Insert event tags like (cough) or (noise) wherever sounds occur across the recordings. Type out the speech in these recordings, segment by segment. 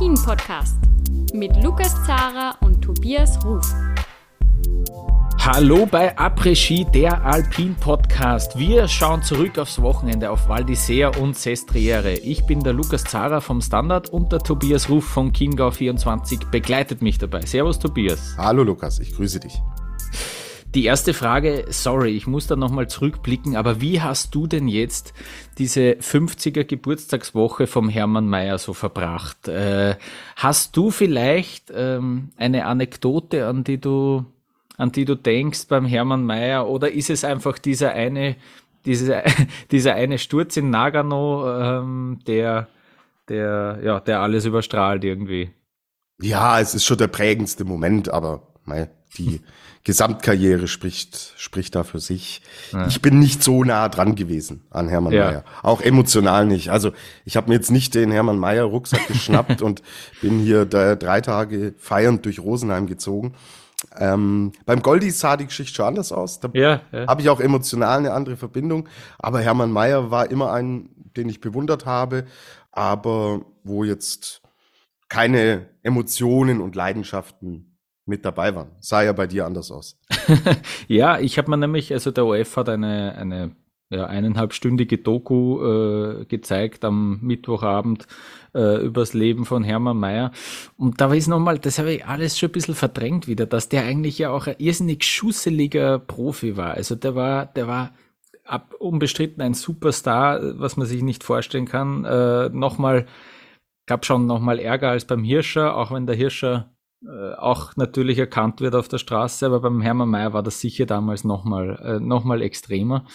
Der Alpin-Podcast mit Lukas Zara und Tobias Ruf. Hallo bei Après-Ski, der Alpin-Podcast. Wir schauen zurück aufs Wochenende auf Val d'Isère und Sestriere. Ich bin der Lukas Zara vom Standard und der Tobias Ruf von Chiemgau24 begleitet mich dabei. Servus Tobias. Hallo Lukas, ich grüße dich. Die erste Frage, sorry, ich muss da nochmal zurückblicken, aber wie hast du denn jetzt diese 50er Geburtstagswoche vom Hermann Mayer so verbracht? Äh, hast du vielleicht ähm, eine Anekdote, an die du, an die du denkst beim Hermann Mayer, oder ist es einfach dieser eine, diese, (laughs) dieser eine Sturz in Nagano, ähm, der, der, ja, der alles überstrahlt irgendwie? Ja, es ist schon der prägendste Moment, aber mei, die (laughs) Gesamtkarriere spricht, spricht da für sich. Ja. Ich bin nicht so nah dran gewesen an Hermann ja. Mayer. Auch emotional nicht. Also ich habe mir jetzt nicht den Hermann Mayer Rucksack (laughs) geschnappt und bin hier drei Tage feiernd durch Rosenheim gezogen. Ähm, beim Goldi sah die Geschichte schon anders aus. Da ja, ja. habe ich auch emotional eine andere Verbindung. Aber Hermann Mayer war immer ein, den ich bewundert habe, aber wo jetzt keine Emotionen und Leidenschaften mit dabei waren. Sah ja bei dir anders aus. (laughs) ja, ich habe mir nämlich, also der OF hat eine, eine ja, eineinhalbstündige Doku äh, gezeigt am Mittwochabend äh, übers Leben von Hermann Mayer. Und da ist nochmal, das habe ich alles schon ein bisschen verdrängt wieder, dass der eigentlich ja auch ein irrsinnig schusseliger Profi war. Also der war, der war ab, unbestritten ein Superstar, was man sich nicht vorstellen kann. Äh, nochmal, gab schon nochmal Ärger als beim Hirscher, auch wenn der Hirscher auch natürlich erkannt wird auf der Straße, aber beim Hermann Mayer war das sicher damals nochmal äh, noch extremer.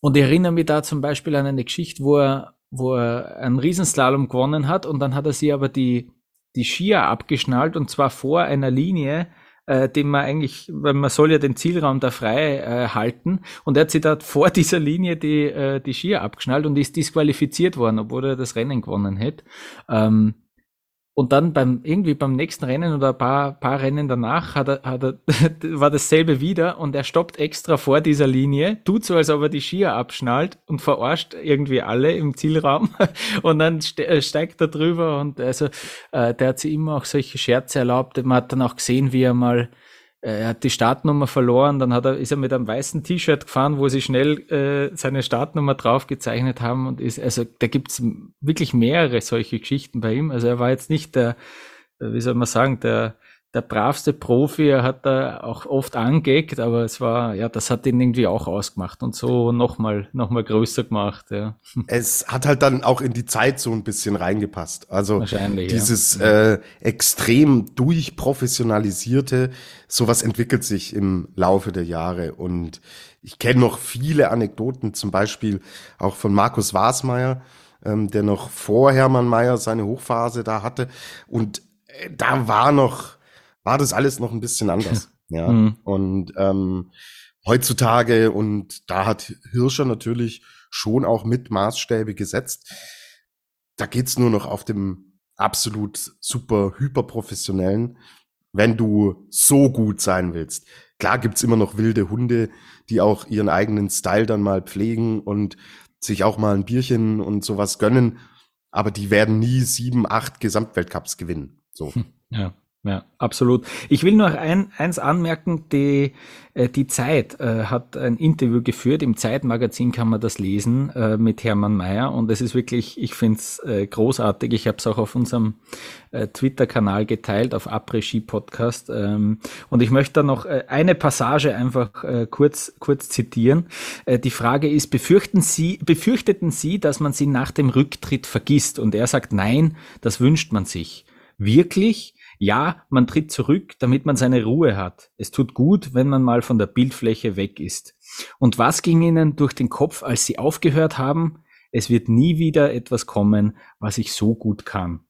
Und ich erinnere mich da zum Beispiel an eine Geschichte, wo er, wo er einen Riesenslalom gewonnen hat und dann hat er sich aber die, die Skier abgeschnallt und zwar vor einer Linie, äh, den man eigentlich, weil man soll ja den Zielraum da frei äh, halten und er hat sich da vor (laughs) dieser Linie die, äh, die Skier abgeschnallt und ist disqualifiziert worden, obwohl er das Rennen gewonnen hätte. Ähm, und dann beim, irgendwie beim nächsten Rennen oder ein paar, paar Rennen danach hat er, hat er, (laughs) war dasselbe wieder und er stoppt extra vor dieser Linie, tut so, als ob er die Skier abschnallt und verarscht irgendwie alle im Zielraum (laughs) und dann äh, steigt er drüber und also, äh, der hat sich immer auch solche Scherze erlaubt. Man hat dann auch gesehen, wie er mal er hat die Startnummer verloren, dann hat er, ist er mit einem weißen T-Shirt gefahren, wo sie schnell äh, seine Startnummer draufgezeichnet haben und ist, also da gibt's wirklich mehrere solche Geschichten bei ihm. Also er war jetzt nicht der, wie soll man sagen, der, der bravste Profi, er hat da auch oft angeeckt, aber es war, ja, das hat ihn irgendwie auch ausgemacht und so nochmal noch mal größer gemacht, ja. (laughs) Es hat halt dann auch in die Zeit so ein bisschen reingepasst. Also dieses ja. äh, extrem durchprofessionalisierte, sowas entwickelt sich im Laufe der Jahre und ich kenne noch viele Anekdoten, zum Beispiel auch von Markus Wasmeier, ähm, der noch vor Hermann Mayer seine Hochphase da hatte und äh, da war noch war das alles noch ein bisschen anders. (laughs) ja. Mhm. Und ähm, heutzutage, und da hat Hirscher natürlich schon auch mit Maßstäbe gesetzt, da geht's nur noch auf dem absolut super hyperprofessionellen, wenn du so gut sein willst. Klar gibt's immer noch wilde Hunde, die auch ihren eigenen Style dann mal pflegen und sich auch mal ein Bierchen und sowas gönnen, aber die werden nie sieben, acht Gesamtweltcups gewinnen. So. Ja. Ja, absolut. Ich will noch ein, eins anmerken, die, äh, die Zeit äh, hat ein Interview geführt, im Zeitmagazin kann man das lesen äh, mit Hermann Mayer und es ist wirklich, ich finde es äh, großartig, ich habe es auch auf unserem äh, Twitter-Kanal geteilt, auf Après-Ski-Podcast ähm, und ich möchte da noch äh, eine Passage einfach äh, kurz, kurz zitieren. Äh, die Frage ist, befürchten Sie, befürchteten Sie, dass man Sie nach dem Rücktritt vergisst? Und er sagt, nein, das wünscht man sich. Wirklich? Ja, man tritt zurück, damit man seine Ruhe hat. Es tut gut, wenn man mal von der Bildfläche weg ist. Und was ging Ihnen durch den Kopf, als Sie aufgehört haben? Es wird nie wieder etwas kommen, was ich so gut kann.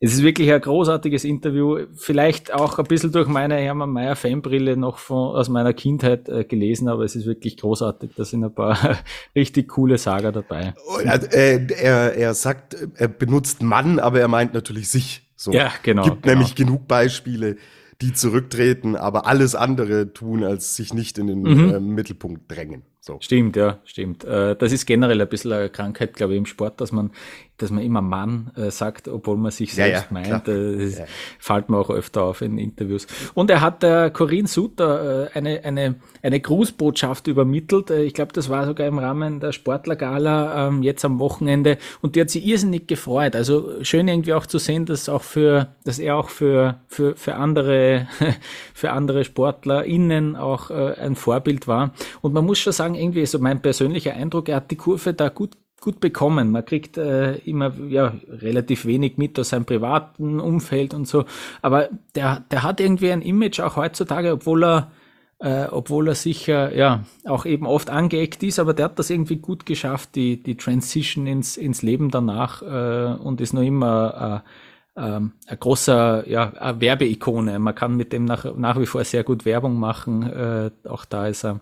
Es ist wirklich ein großartiges Interview, vielleicht auch ein bisschen durch meine Hermann Mayer Fanbrille noch von, aus meiner Kindheit äh, gelesen, aber es ist wirklich großartig. Da sind ein paar (laughs) richtig coole Sager dabei. Äh, er, er sagt, er benutzt Mann, aber er meint natürlich sich. So. Ja, genau. Gibt genau. nämlich genug Beispiele, die zurücktreten, aber alles andere tun, als sich nicht in den mhm. äh, Mittelpunkt drängen. So. Stimmt, ja, stimmt. Äh, das ist generell ein bisschen eine Krankheit, glaube ich, im Sport, dass man, dass man immer Mann äh, sagt, obwohl man sich selbst ja, ja, meint. Äh, das ja. fällt mir auch öfter auf in Interviews. Und er hat der Corinne Suter eine, eine, eine Grußbotschaft übermittelt. Ich glaube, das war sogar im Rahmen der Sportlergala ähm, jetzt am Wochenende. Und die hat sich irrsinnig gefreut. Also schön irgendwie auch zu sehen, dass auch für, dass er auch für, für, für andere, (laughs) für andere SportlerInnen auch ein Vorbild war. Und man muss schon sagen, irgendwie so mein persönlicher Eindruck, er hat die Kurve da gut gut bekommen. Man kriegt äh, immer ja relativ wenig mit aus seinem privaten Umfeld und so, aber der der hat irgendwie ein Image auch heutzutage, obwohl er äh, obwohl er sicher ja auch eben oft angeeckt ist, aber der hat das irgendwie gut geschafft, die die Transition ins ins Leben danach äh, und ist noch immer äh, ähm, großer ja, Werbeikone. Man kann mit dem nach, nach wie vor sehr gut Werbung machen. Äh, auch da ist er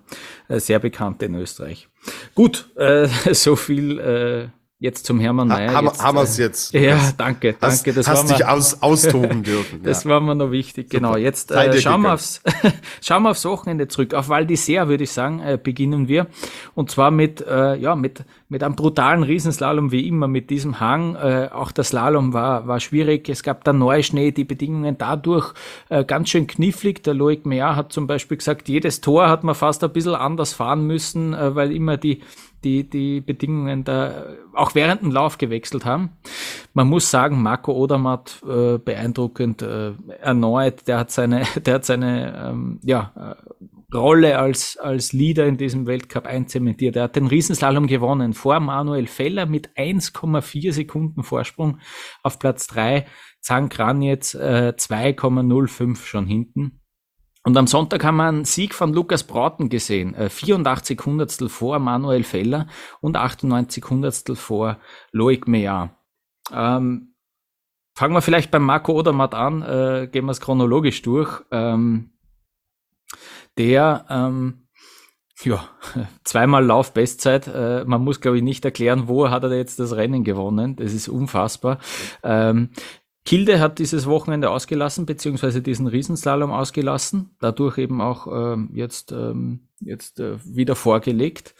äh, sehr bekannt in Österreich. Gut, äh, (laughs) so viel äh, Jetzt zum Hermann Mayer. Ha, haben wir es jetzt? Ja, danke, danke. Das hast dich aus, austoben dürfen. (laughs) das ja. war mir noch wichtig. Super. Genau, jetzt äh, schauen, wir aufs, (laughs) schauen wir aufs Wochenende zurück. Auf Val d'Isère, würde ich sagen, äh, beginnen wir. Und zwar mit, äh, ja, mit, mit einem brutalen Riesenslalom, wie immer, mit diesem Hang. Äh, auch der Slalom war, war schwierig. Es gab da Neuschnee, die Bedingungen dadurch äh, ganz schön knifflig. Der Loic Meyer hat zum Beispiel gesagt, jedes Tor hat man fast ein bisschen anders fahren müssen, äh, weil immer die die, die Bedingungen da auch während dem Lauf gewechselt haben. Man muss sagen, Marco Odermatt äh, beeindruckend äh, erneut. Der hat seine, (laughs) der hat seine ähm, ja, äh, Rolle als, als Leader in diesem Weltcup einzementiert. Er hat den Riesenslalom gewonnen vor Manuel Feller mit 1,4 Sekunden Vorsprung auf Platz 3. Zhang Gran jetzt äh, 2,05 schon hinten. Und am Sonntag haben wir einen Sieg von Lukas Brauten gesehen. 84 äh, Hundertstel vor Manuel Feller und 98 Hundertstel vor Loic Meillard. Ähm, fangen wir vielleicht beim Marco Odermatt an, äh, gehen wir es chronologisch durch. Ähm, der, ähm, ja, (laughs) zweimal Laufbestzeit. Äh, man muss, glaube ich, nicht erklären, wo hat er jetzt das Rennen gewonnen. Das ist unfassbar. Ähm, Kilde hat dieses Wochenende ausgelassen, beziehungsweise diesen Riesenslalom ausgelassen, dadurch eben auch ähm, jetzt, ähm, jetzt äh, wieder vorgelegt.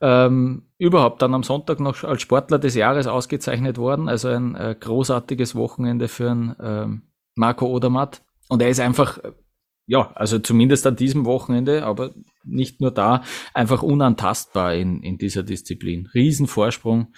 Ähm, überhaupt dann am Sonntag noch als Sportler des Jahres ausgezeichnet worden, also ein äh, großartiges Wochenende für einen ähm, Marco Odermatt. Und er ist einfach ja, also zumindest an diesem Wochenende, aber nicht nur da, einfach unantastbar in, in dieser Disziplin. Riesenvorsprung.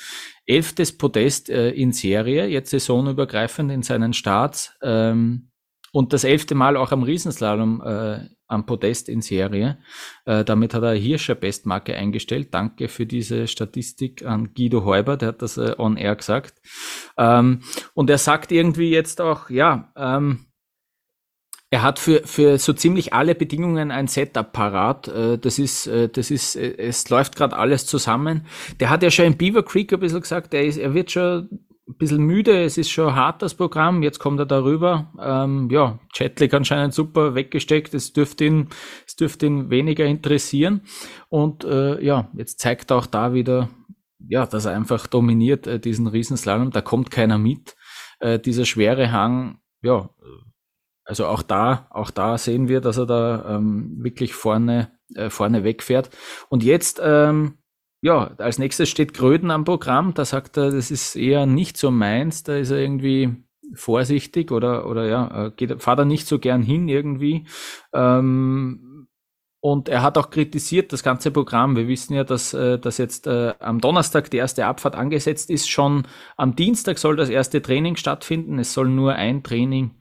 Elftes Podest äh, in Serie, jetzt saisonübergreifend in seinen Starts. Ähm, und das elfte Mal auch am Riesenslalom äh, am Podest in Serie. Äh, damit hat er Hirscher Bestmarke eingestellt. Danke für diese Statistik an Guido Heuber, der hat das äh, on air gesagt. Ähm, und er sagt irgendwie jetzt auch, ja, ähm, er hat für, für so ziemlich alle Bedingungen ein Setup parat. Äh, das ist, äh, das ist, äh, es läuft gerade alles zusammen. Der hat ja schon in Beaver Creek ein bisschen gesagt, er, ist, er wird schon ein bisschen müde, es ist schon hart das Programm, jetzt kommt er darüber. Ähm, ja, Chatlik anscheinend super weggesteckt, es dürfte ihn, es dürfte ihn weniger interessieren. Und äh, ja, jetzt zeigt er auch da wieder, ja, dass er einfach dominiert äh, diesen Riesenslalom, da kommt keiner mit. Äh, dieser schwere Hang, ja, also auch da, auch da sehen wir, dass er da ähm, wirklich vorne, äh, vorne wegfährt. Und jetzt, ähm, ja, als nächstes steht Gröden am Programm. Da sagt er, das ist eher nicht so meins. Da ist er irgendwie vorsichtig oder, oder ja, äh, geht, fahrt er nicht so gern hin irgendwie. Ähm, und er hat auch kritisiert das ganze Programm. Wir wissen ja, dass, äh, dass jetzt äh, am Donnerstag die erste Abfahrt angesetzt ist. Schon am Dienstag soll das erste Training stattfinden. Es soll nur ein Training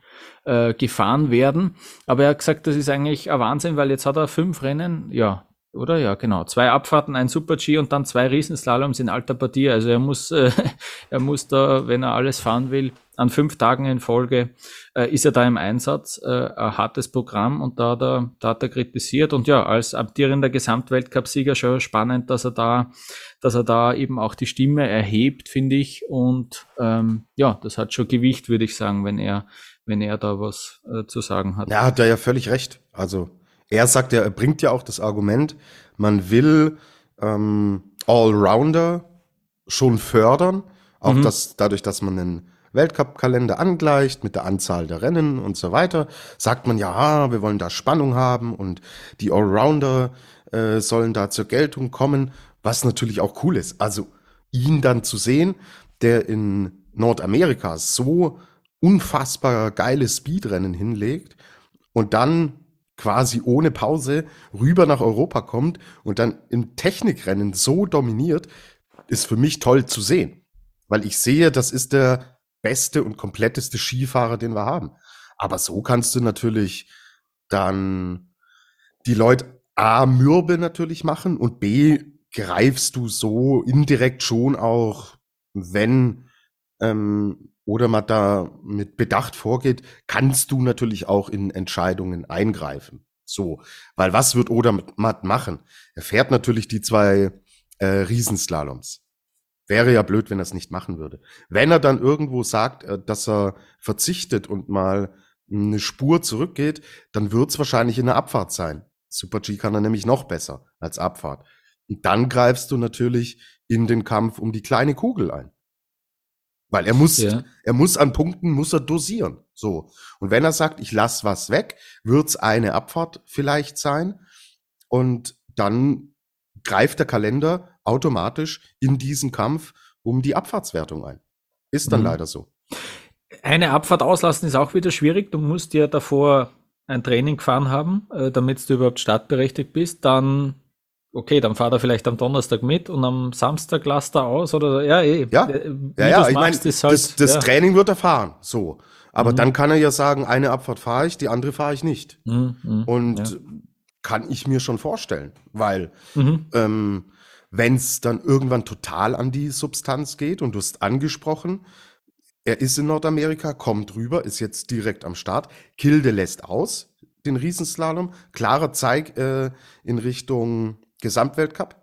äh, gefahren werden. Aber er hat gesagt, das ist eigentlich ein Wahnsinn, weil jetzt hat er fünf Rennen, ja, oder? Ja, genau. Zwei Abfahrten, ein Super-G und dann zwei Riesenslaloms in alter Partie. Also er muss, äh, (laughs) er muss da, wenn er alles fahren will, an fünf Tagen in Folge äh, ist er da im Einsatz. Äh, ein hartes Programm und da hat, er, da hat er kritisiert. Und ja, als amtierender Gesamtweltcup-Sieger schon spannend, dass er da, dass er da eben auch die Stimme erhebt, finde ich. Und ähm, ja, das hat schon Gewicht, würde ich sagen, wenn er wenn er da was äh, zu sagen hat. Ja, hat er ja völlig recht. Also er sagt ja, er bringt ja auch das Argument, man will ähm, Allrounder schon fördern, auch mhm. das, dadurch, dass man den Weltcup-Kalender angleicht mit der Anzahl der Rennen und so weiter, sagt man ja, wir wollen da Spannung haben und die Allrounder äh, sollen da zur Geltung kommen, was natürlich auch cool ist. Also ihn dann zu sehen, der in Nordamerika so unfassbar geile Speedrennen hinlegt und dann quasi ohne Pause rüber nach Europa kommt und dann im Technikrennen so dominiert, ist für mich toll zu sehen. Weil ich sehe, das ist der beste und kompletteste Skifahrer, den wir haben. Aber so kannst du natürlich dann die Leute A, mürbe natürlich machen und B, greifst du so indirekt schon auch, wenn ähm, oder man da mit Bedacht vorgeht, kannst du natürlich auch in Entscheidungen eingreifen. So, weil was wird Odermatt machen? Er fährt natürlich die zwei äh, Riesenslaloms. Wäre ja blöd, wenn er es nicht machen würde. Wenn er dann irgendwo sagt, äh, dass er verzichtet und mal eine Spur zurückgeht, dann wird es wahrscheinlich in der Abfahrt sein. Super G kann er nämlich noch besser als Abfahrt. Und dann greifst du natürlich in den Kampf um die kleine Kugel ein. Weil er muss, ja. er muss an Punkten, muss er dosieren. So. Und wenn er sagt, ich lass was weg, wird's eine Abfahrt vielleicht sein. Und dann greift der Kalender automatisch in diesen Kampf um die Abfahrtswertung ein. Ist dann mhm. leider so. Eine Abfahrt auslassen ist auch wieder schwierig. Du musst ja davor ein Training gefahren haben, äh, damit du überhaupt startberechtigt bist. Dann okay, dann fahrt er vielleicht am Donnerstag mit und am Samstag lasst er aus oder ja, eh. Ja, ja, ja ich meine, halt, das, das ja. Training wird er fahren, so. Aber mhm. dann kann er ja sagen, eine Abfahrt fahre ich, die andere fahre ich nicht. Mhm, mhm und ja. kann ich mir schon vorstellen, weil mhm. ähm, wenn es dann irgendwann total an die Substanz geht und du hast angesprochen, er ist in Nordamerika, kommt rüber, ist jetzt direkt am Start. Kilde lässt aus den Riesenslalom. Klarer Zeig äh, in Richtung Gesamtweltcup.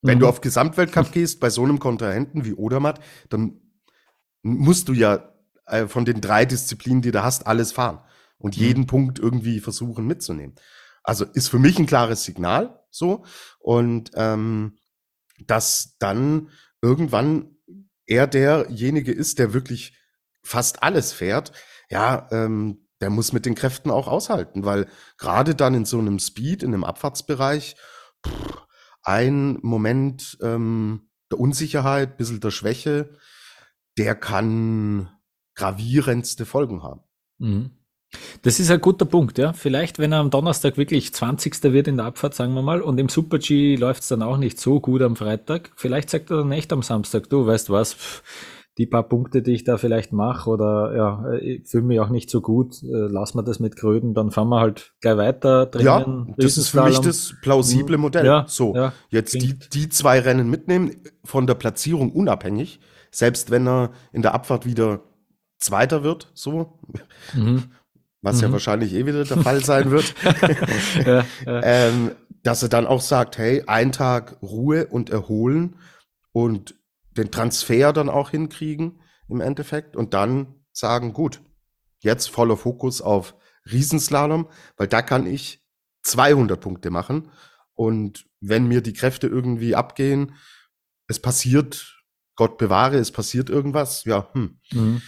Wenn mhm. du auf Gesamtweltcup (laughs) gehst, bei so einem Kontrahenten wie Odermatt, dann musst du ja äh, von den drei Disziplinen, die du hast, alles fahren und mhm. jeden Punkt irgendwie versuchen mitzunehmen. Also ist für mich ein klares Signal so und ähm, dass dann irgendwann er derjenige ist, der wirklich fast alles fährt, ja, ähm, der muss mit den Kräften auch aushalten, weil gerade dann in so einem Speed, in einem Abfahrtsbereich, ein Moment ähm, der Unsicherheit, bisschen der Schwäche, der kann gravierendste Folgen haben. Mhm. Das ist ein guter Punkt, ja. Vielleicht, wenn er am Donnerstag wirklich 20. wird in der Abfahrt, sagen wir mal, und im Super-G läuft es dann auch nicht so gut am Freitag, vielleicht sagt er dann echt am Samstag, du weißt was, pff, die paar Punkte, die ich da vielleicht mache oder ja, ich fühle mich auch nicht so gut, äh, lass mal das mit Kröden, dann fahren wir halt gleich weiter. Trainieren, ja, das ist für mich das plausible hm, Modell. Ja, so, ja, jetzt die, die zwei Rennen mitnehmen, von der Platzierung unabhängig, selbst wenn er in der Abfahrt wieder Zweiter wird, so, mhm. was mhm. ja wahrscheinlich eh wieder der Fall sein wird, (laughs) ja. Ähm, dass er dann auch sagt, hey, ein Tag Ruhe und erholen und den Transfer dann auch hinkriegen im Endeffekt und dann sagen, gut, jetzt voller Fokus auf Riesenslalom, weil da kann ich 200 Punkte machen und wenn mir die Kräfte irgendwie abgehen, es passiert, Gott bewahre, es passiert irgendwas, ja, hm. Mhm.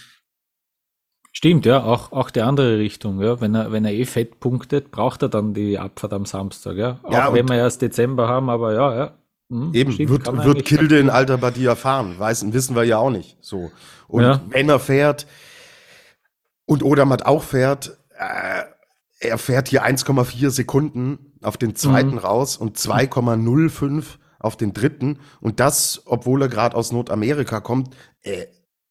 Stimmt, ja, auch, auch die andere Richtung, ja. Wenn er, wenn er eh fett punktet, braucht er dann die Abfahrt am Samstag, ja. Auch ja, wenn wir erst Dezember haben, aber ja, ja. Hm, Eben, stimmt, wird, wird Kilde in Alter Badia fahren? Weiß, wissen wir ja auch nicht. So. Und ja. wenn er fährt und Odermatt auch fährt, äh, er fährt hier 1,4 Sekunden auf den zweiten mhm. raus und 2,05 auf den dritten. Und das, obwohl er gerade aus Nordamerika kommt, äh,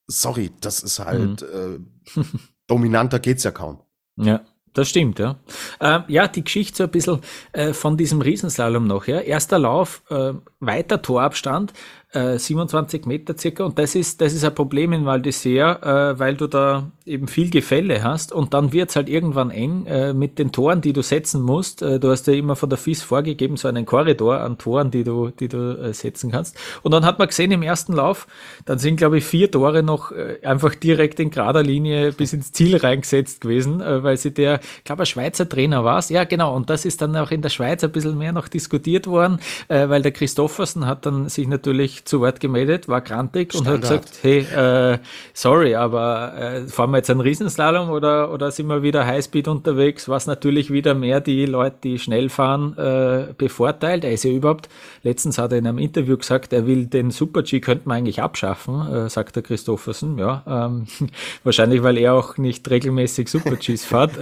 sorry, das ist halt mhm. äh, (laughs) dominanter geht's ja kaum. Ja. Das stimmt, ja. Äh, ja, die Geschichte so ein bisschen äh, von diesem Riesenslalom noch, ja. Erster Lauf, äh, weiter Torabstand, 27 äh, Meter circa. Und das ist, das ist ein Problem in Val d'Isère, äh, weil du da eben viel Gefälle hast und dann wird's halt irgendwann eng äh, mit den Toren, die du setzen musst. Äh, du hast ja immer von der FIS vorgegeben, so einen Korridor an Toren, die du, die du äh, setzen kannst. Und dann hat man gesehen im ersten Lauf, dann sind, glaube ich, vier Tore noch äh, einfach direkt in gerader Linie bis ins Ziel reingesetzt gewesen, äh, weil sie der glaube, ein Schweizer Trainer war es. Ja, genau. Und das ist dann auch in der Schweiz ein bisschen mehr noch diskutiert worden, äh, weil der Christoffersen hat dann sich natürlich zu Wort gemeldet, war grantig und hat gesagt, hey, äh, sorry, aber äh, fahren wir jetzt einen Riesenslalom oder, oder sind wir wieder Highspeed unterwegs, was natürlich wieder mehr die Leute, die schnell fahren, äh, bevorteilt. Er ist ja überhaupt, letztens hat er in einem Interview gesagt, er will den Super-G könnte man eigentlich abschaffen, äh, sagt der Christoffersen. Ja, ähm, (laughs) wahrscheinlich, weil er auch nicht regelmäßig Super-Gs fährt.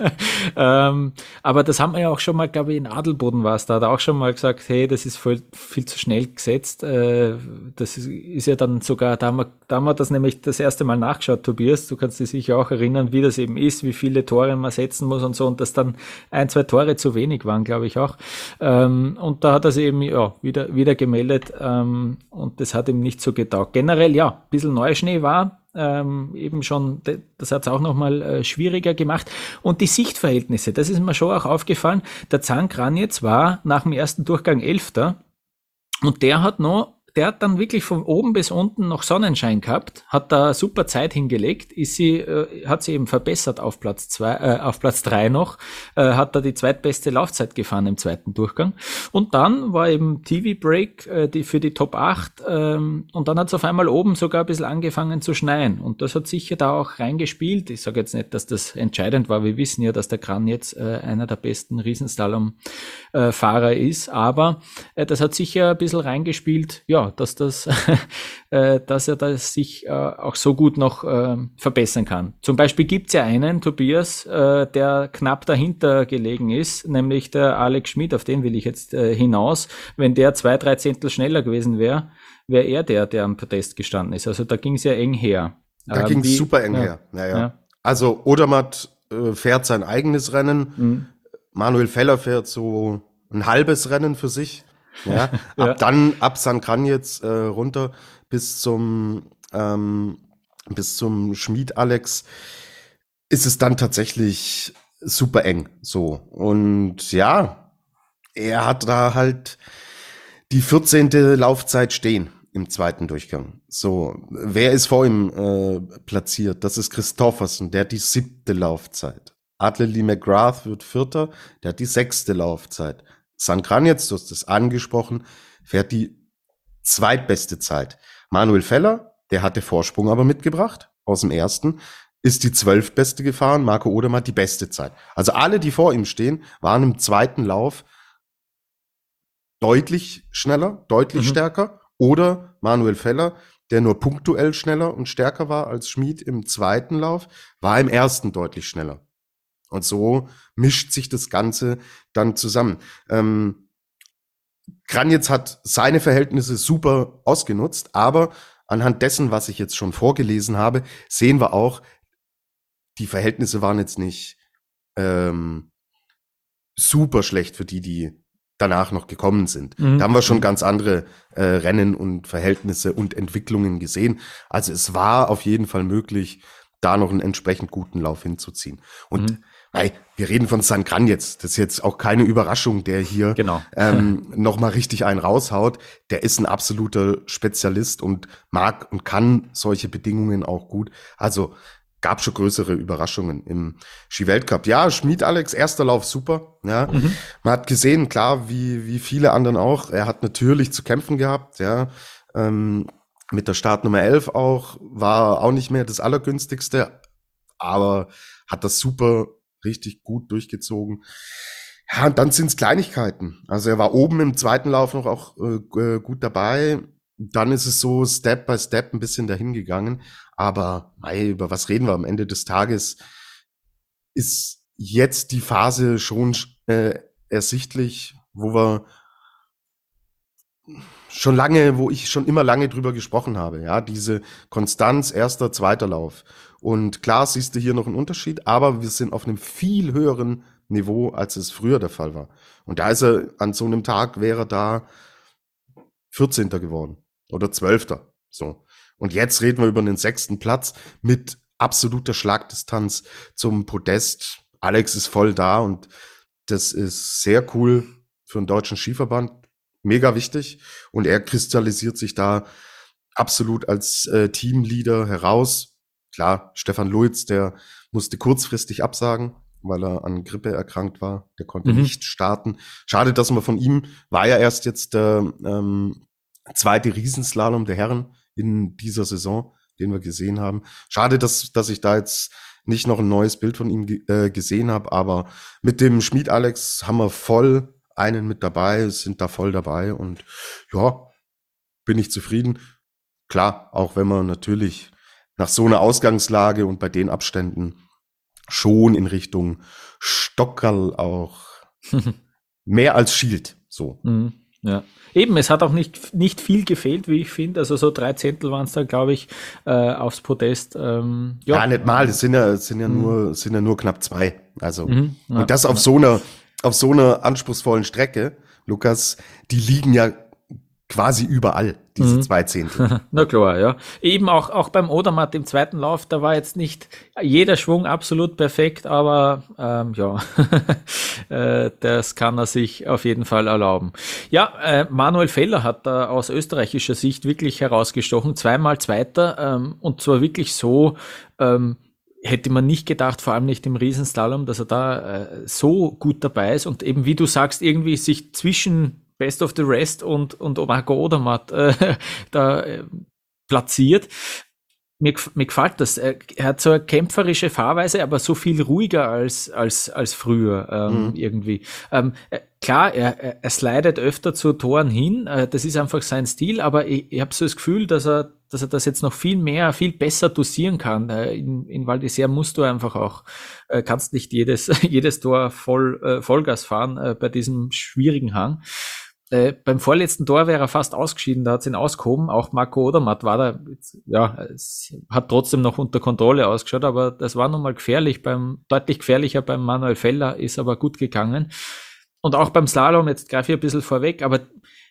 (laughs) ähm, aber das haben wir ja auch schon mal, glaube ich, in Adelboden war es, da hat er auch schon mal gesagt, hey, das ist voll, viel zu schnell gesetzt. Äh, das ist, ja dann sogar, da haben, wir, da haben wir das nämlich das erste Mal nachgeschaut, Tobias, du kannst dich sicher auch erinnern, wie das eben ist, wie viele Tore man setzen muss und so und dass dann ein, zwei Tore zu wenig waren, glaube ich auch. Ähm, und da hat er sich eben ja, wieder, wieder gemeldet ähm, und das hat ihm nicht so getaugt. Generell, ja, ein bisschen Neuschnee war, ähm, eben schon, das hat es auch nochmal äh, schwieriger gemacht. Und die Sichtverhältnisse, das ist mir schon auch aufgefallen. Der Zankranitz war nach dem ersten Durchgang Elfter und der hat noch der hat dann wirklich von oben bis unten noch Sonnenschein gehabt, hat da super Zeit hingelegt, ist sie, äh, hat sie eben verbessert auf Platz zwei, äh, auf Platz drei noch, äh, hat da die zweitbeste Laufzeit gefahren im zweiten Durchgang. Und dann war eben TV Break äh, die, für die Top 8 ähm, und dann hat es auf einmal oben sogar ein bisschen angefangen zu schneien. Und das hat sicher da auch reingespielt. Ich sage jetzt nicht, dass das entscheidend war. Wir wissen ja, dass der Kran jetzt äh, einer der besten Riesenslalom-Fahrer äh, ist, aber äh, das hat sicher ein bisschen reingespielt, ja, dass das, (laughs) äh, dass er das sich äh, auch so gut noch äh, verbessern kann. Zum Beispiel gibt's ja einen, Tobias, äh, der knapp dahinter gelegen ist, nämlich der Alex Schmidt, auf den will ich jetzt hinaus. Wenn der zwei, drei Zehntel schneller gewesen wäre, wäre er der, der am Podest gestanden ist. Also da ging's ja eng her. Da ähm, ging's super eng ja, her. Naja. Ja. Also Odermatt äh, fährt sein eigenes Rennen. Mhm. Manuel Feller fährt so ein halbes Rennen für sich. Ja, ja. Ab dann, ab San jetzt äh, runter bis zum, ähm, bis zum Schmied Alex ist es dann tatsächlich super eng. So. Und ja, er hat da halt die 14. Laufzeit stehen im zweiten Durchgang. So, wer ist vor ihm äh, platziert? Das ist Christoffersen, der hat die siebte Laufzeit. Adley McGrath wird Vierter, der hat die sechste Laufzeit. San jetzt, du hast es angesprochen, fährt die zweitbeste Zeit. Manuel Feller, der hatte Vorsprung aber mitgebracht aus dem ersten, ist die zwölftbeste gefahren. Marco Odermatt die beste Zeit. Also alle, die vor ihm stehen, waren im zweiten Lauf deutlich schneller, deutlich mhm. stärker. Oder Manuel Feller, der nur punktuell schneller und stärker war als Schmid im zweiten Lauf, war im ersten deutlich schneller. Und so mischt sich das Ganze dann zusammen. Ähm, Kranitz hat seine Verhältnisse super ausgenutzt, aber anhand dessen, was ich jetzt schon vorgelesen habe, sehen wir auch, die Verhältnisse waren jetzt nicht ähm, super schlecht für die, die danach noch gekommen sind. Mhm. Da haben wir schon ganz andere äh, Rennen und Verhältnisse und Entwicklungen gesehen. Also es war auf jeden Fall möglich, da noch einen entsprechend guten Lauf hinzuziehen. Und mhm. Hey, wir reden von San Gran jetzt. Das ist jetzt auch keine Überraschung, der hier genau. ähm, (laughs) nochmal richtig einen raushaut. Der ist ein absoluter Spezialist und mag und kann solche Bedingungen auch gut. Also gab schon größere Überraschungen im Ski-Weltcup. Ja, Schmied Alex, erster Lauf super. Ja, mhm. man hat gesehen, klar, wie, wie viele anderen auch. Er hat natürlich zu kämpfen gehabt, ja. Ähm, mit der Startnummer 11 auch, war auch nicht mehr das allergünstigste, aber hat das super richtig gut durchgezogen. Ja, und dann sind's Kleinigkeiten. Also er war oben im zweiten Lauf noch auch äh, äh, gut dabei. Dann ist es so Step by Step ein bisschen dahin gegangen. Aber mei, über was reden wir am Ende des Tages? Ist jetzt die Phase schon äh, ersichtlich, wo wir schon lange, wo ich schon immer lange drüber gesprochen habe, ja, diese Konstanz, erster, zweiter Lauf. Und klar siehst du hier noch einen Unterschied, aber wir sind auf einem viel höheren Niveau, als es früher der Fall war. Und da ist er, an so einem Tag wäre da 14. geworden oder 12. So. Und jetzt reden wir über den sechsten Platz mit absoluter Schlagdistanz zum Podest. Alex ist voll da und das ist sehr cool für einen deutschen Skiverband. Mega wichtig. Und er kristallisiert sich da absolut als äh, Teamleader heraus. Klar, Stefan Luiz, der musste kurzfristig absagen. weil er an Grippe erkrankt war. Der konnte mhm. nicht starten. Schade, dass man von ihm war ja erst jetzt der ähm, zweite Riesenslalom der Herren in dieser Saison, den wir gesehen haben. Schade, dass, dass ich da jetzt nicht noch ein neues Bild von ihm äh, gesehen habe, aber mit dem Schmied Alex haben wir voll einen mit dabei, sind da voll dabei und ja, bin ich zufrieden. Klar, auch wenn man natürlich nach so einer Ausgangslage und bei den Abständen schon in Richtung Stockerl auch (laughs) mehr als schielt. So. Mhm, ja. Eben, es hat auch nicht, nicht viel gefehlt, wie ich finde. Also so drei Zehntel waren es da, glaube ich, äh, aufs Podest. Ähm, ja. ja, nicht mal, es sind ja, es sind ja mhm. nur, sind ja nur knapp zwei. Also, mhm, ja, und das auf so einer, auf so einer anspruchsvollen Strecke, Lukas, die liegen ja quasi überall, diese mhm. zwei Zehntel. (laughs) Na klar, ja. Eben auch, auch beim Odermatt im zweiten Lauf, da war jetzt nicht jeder Schwung absolut perfekt, aber ähm, ja, (laughs) äh, das kann er sich auf jeden Fall erlauben. Ja, äh, Manuel Feller hat da aus österreichischer Sicht wirklich herausgestochen, zweimal Zweiter ähm, und zwar wirklich so, ähm, hätte man nicht gedacht, vor allem nicht im Riesenslalom, dass er da äh, so gut dabei ist und eben wie du sagst, irgendwie sich zwischen Best of the Rest und, und Marco Odermatt äh, (laughs) da äh, platziert. Mir, mir gefällt das. Er, hat so eine kämpferische Fahrweise, aber so viel ruhiger als, als, als früher ähm, mhm. irgendwie. Ähm, äh, klar, er, er slidet öfter zu Toren hin, äh, das ist einfach sein Stil, aber ich, ich habe so das Gefühl, dass er, dass er das jetzt noch viel mehr, viel besser dosieren kann. Äh, in, in Val d'Isère musst du einfach auch, äh, kannst nicht jedes, (laughs) jedes Tor voll äh, Vollgas fahren äh, bei diesem schwierigen Hang. Äh, beim vorletzten Tor wäre er fast ausgeschieden, da hat ihn ausgehoben. Auch Marco Odermatt war da, ja, es hat trotzdem noch unter Kontrolle ausgeschaut, aber das war nun mal gefährlich, beim, deutlich gefährlicher beim Manuel Feller, ist aber gut gegangen. Und auch beim Slalom, jetzt greife ich ein bisschen vorweg, aber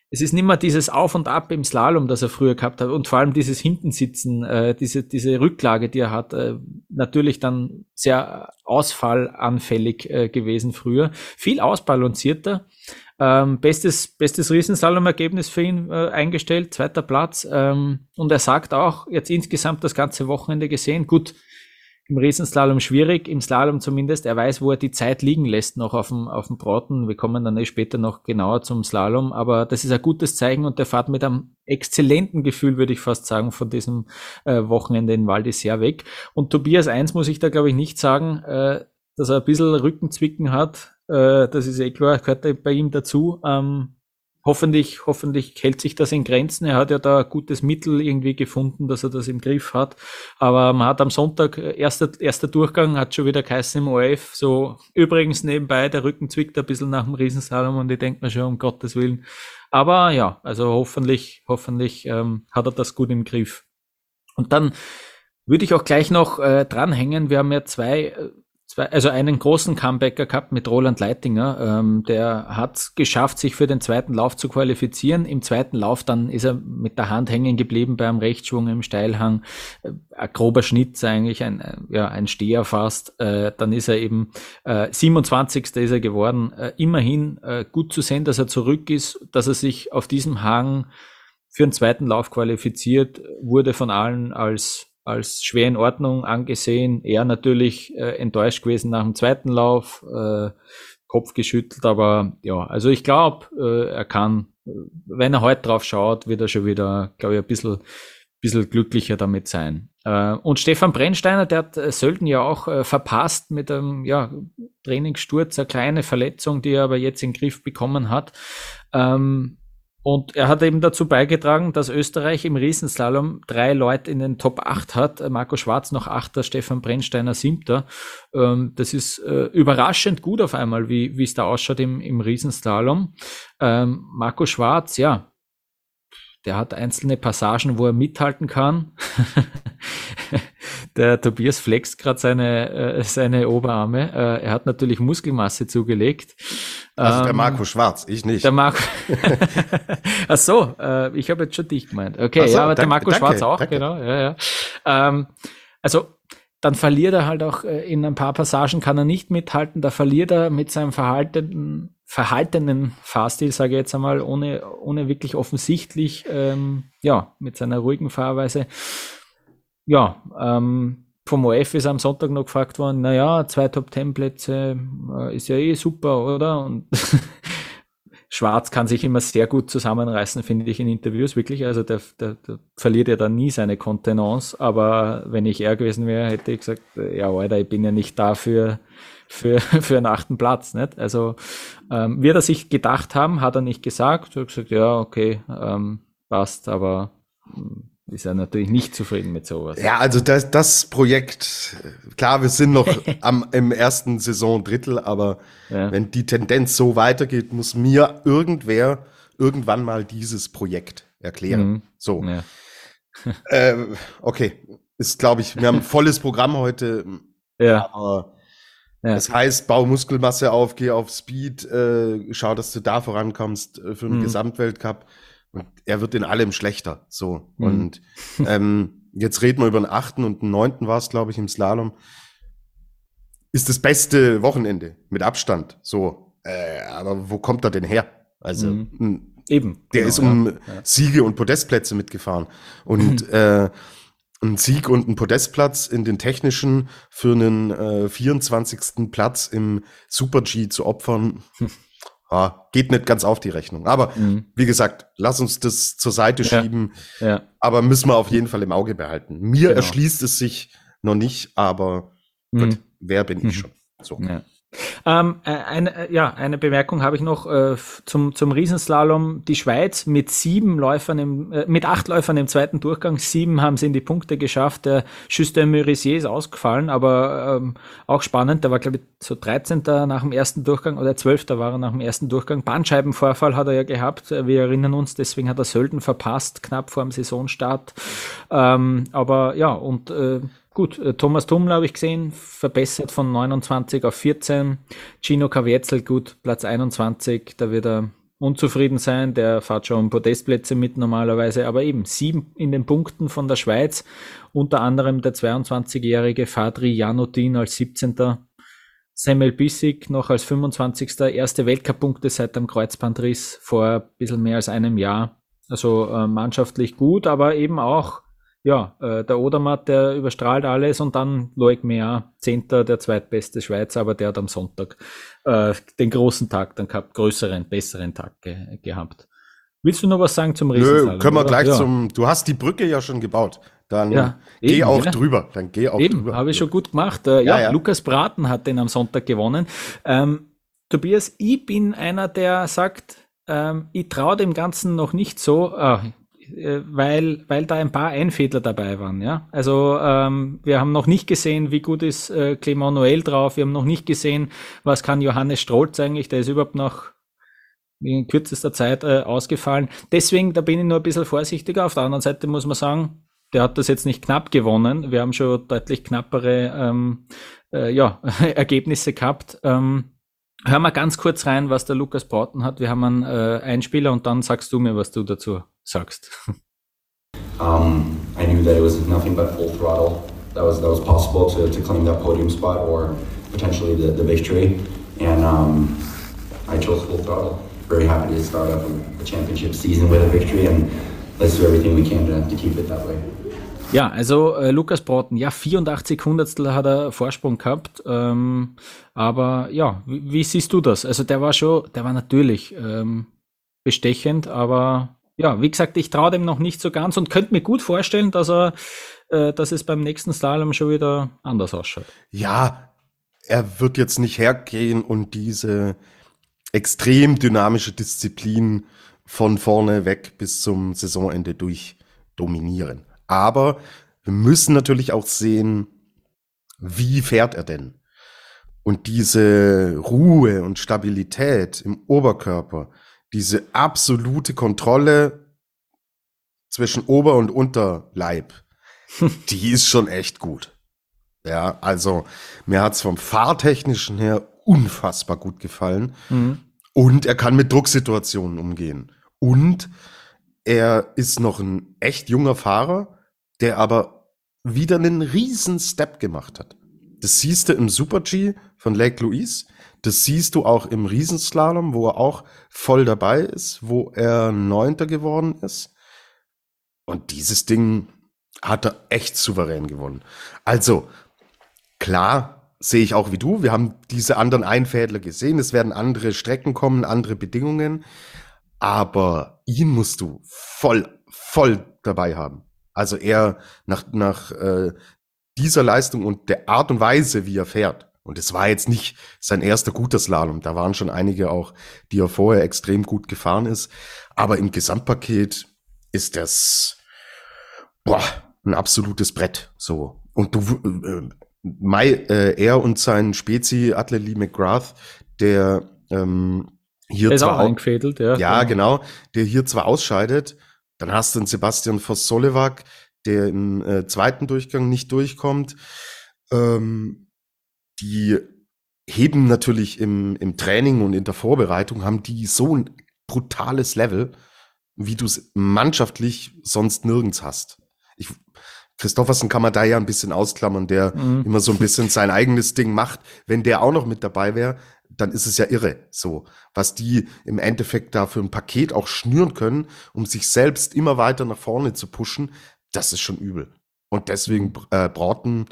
es ist nicht mehr dieses Auf und Ab im Slalom, das er früher gehabt hat und vor allem dieses Hintensitzen, äh, diese, diese Rücklage, die er hat, äh, natürlich dann sehr ausfallanfällig äh, gewesen früher. Viel ausbalancierter ähm, bestes, bestes Riesenslalom-Ergebnis für ihn äh, eingestellt, zweiter Platz. Ähm, und er sagt auch, jetzt insgesamt das ganze Wochenende gesehen, gut, im Riesenslalom schwierig, im Slalom zumindest. Er weiß, wo er die Zeit liegen lässt, noch auf dem, auf dem Braten. Wir kommen dann eh später noch genauer zum Slalom, aber das ist ein gutes Zeichen und der fährt mit einem exzellenten Gefühl, würde ich fast sagen, von diesem äh, Wochenende in Val d'Isère weg. Und Tobias 1 muss ich da, glaube ich, nicht sagen, äh, dass er ein bisschen Rückenzwicken hat. Äh, das ist eh klar, gehört bei ihm dazu. Ähm, hoffentlich, hoffentlich hält sich das in Grenzen. Er hat ja da ein gutes Mittel irgendwie gefunden, dass er das im Griff hat. Aber man hat am Sonntag, äh, erster, erster Durchgang, hat schon wieder geheißen im OF, so übrigens nebenbei, der Rücken zwickt ein bisschen nach dem Riesensalom und ich denke mir schon, um Gottes Willen. Aber ja, also hoffentlich, hoffentlich ähm, hat er das gut im Griff. Und dann würde ich auch gleich noch äh, dranhängen. Wir haben ja zwei äh, zwei, also einen großen Comebacker gehabt mit Roland Leitinger. Ähm, der hat geschafft, sich für den zweiten Lauf zu qualifizieren. Im zweiten Lauf dann ist er mit der Hand hängen geblieben beim Rechtsschwung im Steilhang. Äh, ein grober Schnitt eigentlich, ein, ja, ein Steher fast. Äh, dann ist er eben äh, 27. ist er geworden. Äh, immerhin äh, gut zu sehen, dass er zurück ist, dass er sich auf diesem Hang für den zweiten Lauf qualifiziert, wurde von allen als als schwer in Ordnung angesehen. Er natürlich äh, enttäuscht gewesen nach dem zweiten Lauf, äh, Kopf geschüttelt, aber ja, also ich glaube, äh, er kann, wenn er heute drauf schaut, wird er schon wieder, glaube ich, ein bisschen, bisschen glücklicher damit sein. Äh, und Stefan Brennsteiner, der hat äh, Sölden ja auch äh, verpasst mit einem ja, Trainingssturz, eine kleine Verletzung, die er aber jetzt in den Griff bekommen hat. Ähm, und er hat eben dazu beigetragen, dass Österreich im Riesenslalom drei Leute in den Top 8 hat. Marco Schwarz noch Achter, Stefan Brennsteiner Siebter. Ähm, das ist äh, überraschend gut auf einmal, wie es da ausschaut im, im Riesenslalom. Ähm, Marco Schwarz, ja, der hat einzelne Passagen, wo er mithalten kann. (laughs) der Tobias flext gerade seine, äh, seine Oberarme. Äh, er hat natürlich Muskelmasse zugelegt. Also der ähm, Marco Schwarz, ich nicht. Der Marco. (laughs) Ach so, äh, ich habe jetzt schon dich gemeint. Okay, so, ja, aber danke, der Marco danke, Schwarz auch, danke. genau. Ja, ja. Ähm, also dann verliert er halt auch äh, in ein paar Passagen kann er nicht mithalten. Da verliert er mit seinem verhaltenen, verhaltenen Fahrstil, sage ich jetzt einmal, ohne, ohne wirklich offensichtlich, ähm, ja, mit seiner ruhigen Fahrweise. Ja, ähm, vom OF ist am Sonntag noch gefragt worden, naja, zwei Top-10-Plätze äh, ist ja eh super, oder? Und (laughs) Schwarz kann sich immer sehr gut zusammenreißen, finde ich, in Interviews, wirklich. Also der, der, der verliert ja dann nie seine Kontenance. Aber wenn ich er gewesen wäre, hätte ich gesagt, ja, Alter, ich bin ja nicht da für, für, (laughs) für einen achten Platz. Nicht? Also ähm, wird er sich gedacht haben, hat er nicht gesagt. Er hat gesagt, ja, okay, ähm, passt, aber hm, ist er natürlich nicht zufrieden mit sowas. Ja, also das, das Projekt, klar, wir sind noch (laughs) am, im ersten Saisondrittel, aber ja. wenn die Tendenz so weitergeht, muss mir irgendwer irgendwann mal dieses Projekt erklären. Mhm. So. Ja. (laughs) äh, okay, ist, glaube ich, wir haben ein (laughs) volles Programm heute. Ja. Aber ja. Das heißt, bau Muskelmasse auf, geh auf Speed, äh, schau, dass du da vorankommst äh, für den mhm. Gesamtweltcup. Und er wird in allem schlechter. So. Mhm. Und ähm, jetzt reden wir über den achten und den neunten war es, glaube ich, im Slalom. Ist das beste Wochenende mit Abstand. So. Äh, aber wo kommt er denn her? Also mhm. eben. Der genau, ist um ja. Siege und Podestplätze mitgefahren. Und (laughs) äh, ein Sieg und ein Podestplatz in den technischen für einen äh, 24. Platz im Super G zu opfern. (laughs) ja, geht nicht ganz auf die Rechnung. Aber mhm. wie gesagt, lass uns das zur Seite ja. schieben. Ja. Aber müssen wir auf jeden Fall im Auge behalten. Mir genau. erschließt es sich noch nicht, aber mhm. gut, wer bin ich mhm. schon? So. Ja. Ähm, äh, eine, äh, ja, eine Bemerkung habe ich noch äh, zum, zum Riesenslalom. Die Schweiz mit sieben Läufern im, äh, mit acht Läufern im zweiten Durchgang. Sieben haben sie in die Punkte geschafft. Der Justin Murisier ist ausgefallen, aber ähm, auch spannend. Der war, glaube ich, so 13. nach dem ersten Durchgang oder 12. war er nach dem ersten Durchgang. Bandscheibenvorfall hat er ja gehabt. Wir erinnern uns, deswegen hat er Sölden verpasst, knapp vor dem Saisonstart. Ähm, aber ja, und äh, Gut, äh, Thomas Tummel habe ich gesehen, verbessert von 29 auf 14. Gino Kavietzel, gut, Platz 21, da wird er unzufrieden sein, der fährt schon Podestplätze mit normalerweise, aber eben sieben in den Punkten von der Schweiz, unter anderem der 22-jährige Fadri Janotin als 17. Samuel Bissig noch als 25. erste Weltcup-Punkte seit dem Kreuzbandriss vor ein bisschen mehr als einem Jahr. Also äh, mannschaftlich gut, aber eben auch ja, äh, der Odermatt, der überstrahlt alles und dann Loic Mea, Zehnter, der zweitbeste Schweizer, aber der hat am Sonntag äh, den großen Tag dann gehabt, größeren, besseren Tag ge gehabt. Willst du noch was sagen zum Riesensalon? Nö, können wir oder? gleich ja. zum, du hast die Brücke ja schon gebaut. Dann ja, geh eben, auch ja. drüber. Dann geh auch eben, drüber. Habe ich schon gut gemacht. Äh, ja, Lukas Braten hat den am Sonntag gewonnen. Ähm, Tobias, ich bin einer, der sagt, ähm, ich traue dem Ganzen noch nicht so, ah, weil, weil da ein paar Einfädler dabei waren. Ja? Also ähm, wir haben noch nicht gesehen, wie gut ist äh, Clement Noel drauf. Wir haben noch nicht gesehen, was kann Johannes Strolz eigentlich. Der ist überhaupt noch in kürzester Zeit äh, ausgefallen. Deswegen, da bin ich nur ein bisschen vorsichtiger. Auf der anderen Seite muss man sagen, der hat das jetzt nicht knapp gewonnen. Wir haben schon deutlich knappere ähm, äh, ja, (laughs) Ergebnisse gehabt. Ähm, Hör mal ganz kurz rein, was der Lukas Broughton hat. Wir haben einen äh, Einspieler und dann sagst du mir, was du dazu sagst. Um, I knew that it was nothing but full throttle that was that was possible to, to claim that podium spot or potentially the, the victory, and um, I chose full throttle. Very happy to start off the championship season with a victory, and let's do everything we can to, to keep it that way. Ja, also äh, Lukas Broughton, ja, 84 Hundertstel hat er Vorsprung gehabt. Ähm, aber ja, wie, wie, siehst du das? Also der war schon, der war natürlich ähm, bestechend, aber ja, wie gesagt, ich traue dem noch nicht so ganz und könnte mir gut vorstellen, dass er, äh, dass es beim nächsten Slalom schon wieder anders ausschaut. Ja, er wird jetzt nicht hergehen und diese extrem dynamische Disziplin von vorne weg bis zum Saisonende durch dominieren. Aber wir müssen natürlich auch sehen, wie fährt er denn? Und diese Ruhe und Stabilität im Oberkörper, diese absolute Kontrolle zwischen Ober- und Unterleib, (laughs) die ist schon echt gut. Ja, also mir hat's vom Fahrtechnischen her unfassbar gut gefallen. Mhm. Und er kann mit Drucksituationen umgehen. Und er ist noch ein echt junger Fahrer der aber wieder einen riesen Step gemacht hat. Das siehst du im Super G von Lake Louise. Das siehst du auch im Riesenslalom, wo er auch voll dabei ist, wo er Neunter geworden ist. Und dieses Ding, hat er echt souverän gewonnen. Also, klar, sehe ich auch wie du. Wir haben diese anderen Einfädler gesehen. Es werden andere Strecken kommen, andere Bedingungen. Aber ihn musst du voll, voll dabei haben. Also er nach, nach äh, dieser Leistung und der Art und Weise, wie er fährt. Und es war jetzt nicht sein erster guter Slalom. Da waren schon einige auch, die er vorher extrem gut gefahren ist. Aber im Gesamtpaket ist das boah, ein absolutes Brett. So. Und du, äh, Mai, äh, er und sein Spezi Atle Lee McGrath, der ähm, hier der zwar auch ja. Ja, genau, der hier zwar ausscheidet, dann hast du einen Sebastian Voss-Solewak, der im äh, zweiten Durchgang nicht durchkommt. Ähm, die heben natürlich im, im Training und in der Vorbereitung, haben die so ein brutales Level, wie du es mannschaftlich sonst nirgends hast. Ich, Christoffersen kann man da ja ein bisschen ausklammern, der mhm. immer so ein bisschen sein eigenes Ding macht. Wenn der auch noch mit dabei wäre, dann ist es ja irre, so, was die im Endeffekt da für ein Paket auch schnüren können, um sich selbst immer weiter nach vorne zu pushen, das ist schon übel. Und deswegen äh, Broughton,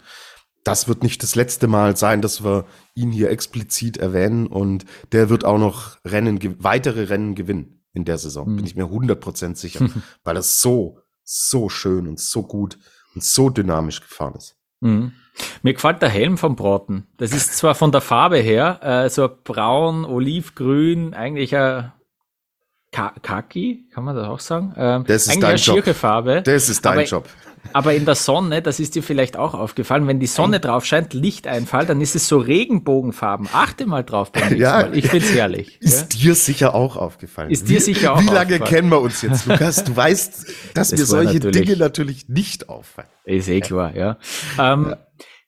das wird nicht das letzte Mal sein, dass wir ihn hier explizit erwähnen und der wird auch noch Rennen, weitere Rennen gewinnen in der Saison, mhm. bin ich mir 100% sicher, (laughs) weil das so, so schön und so gut und so dynamisch gefahren ist. Mhm. Mir gefällt der Helm vom Braten. Das ist zwar von der Farbe her äh, so braun, olivgrün, eigentlich ein Kaki, kann man das auch sagen? Ähm, das ist dein Job. Farbe. Das ist dein Job. Aber in der Sonne, das ist dir vielleicht auch aufgefallen, wenn die Sonne drauf scheint, Lichteinfall, dann ist es so Regenbogenfarben. Achte mal drauf beim ja, Mal. Ich find's herrlich. Ist ja? dir sicher auch aufgefallen. Ist dir sicher auch Wie lange kennen wir uns jetzt, Lukas? Du weißt, dass das mir solche Dinge natürlich nicht auffallen. Ist eh klar, ja. Ähm, ja.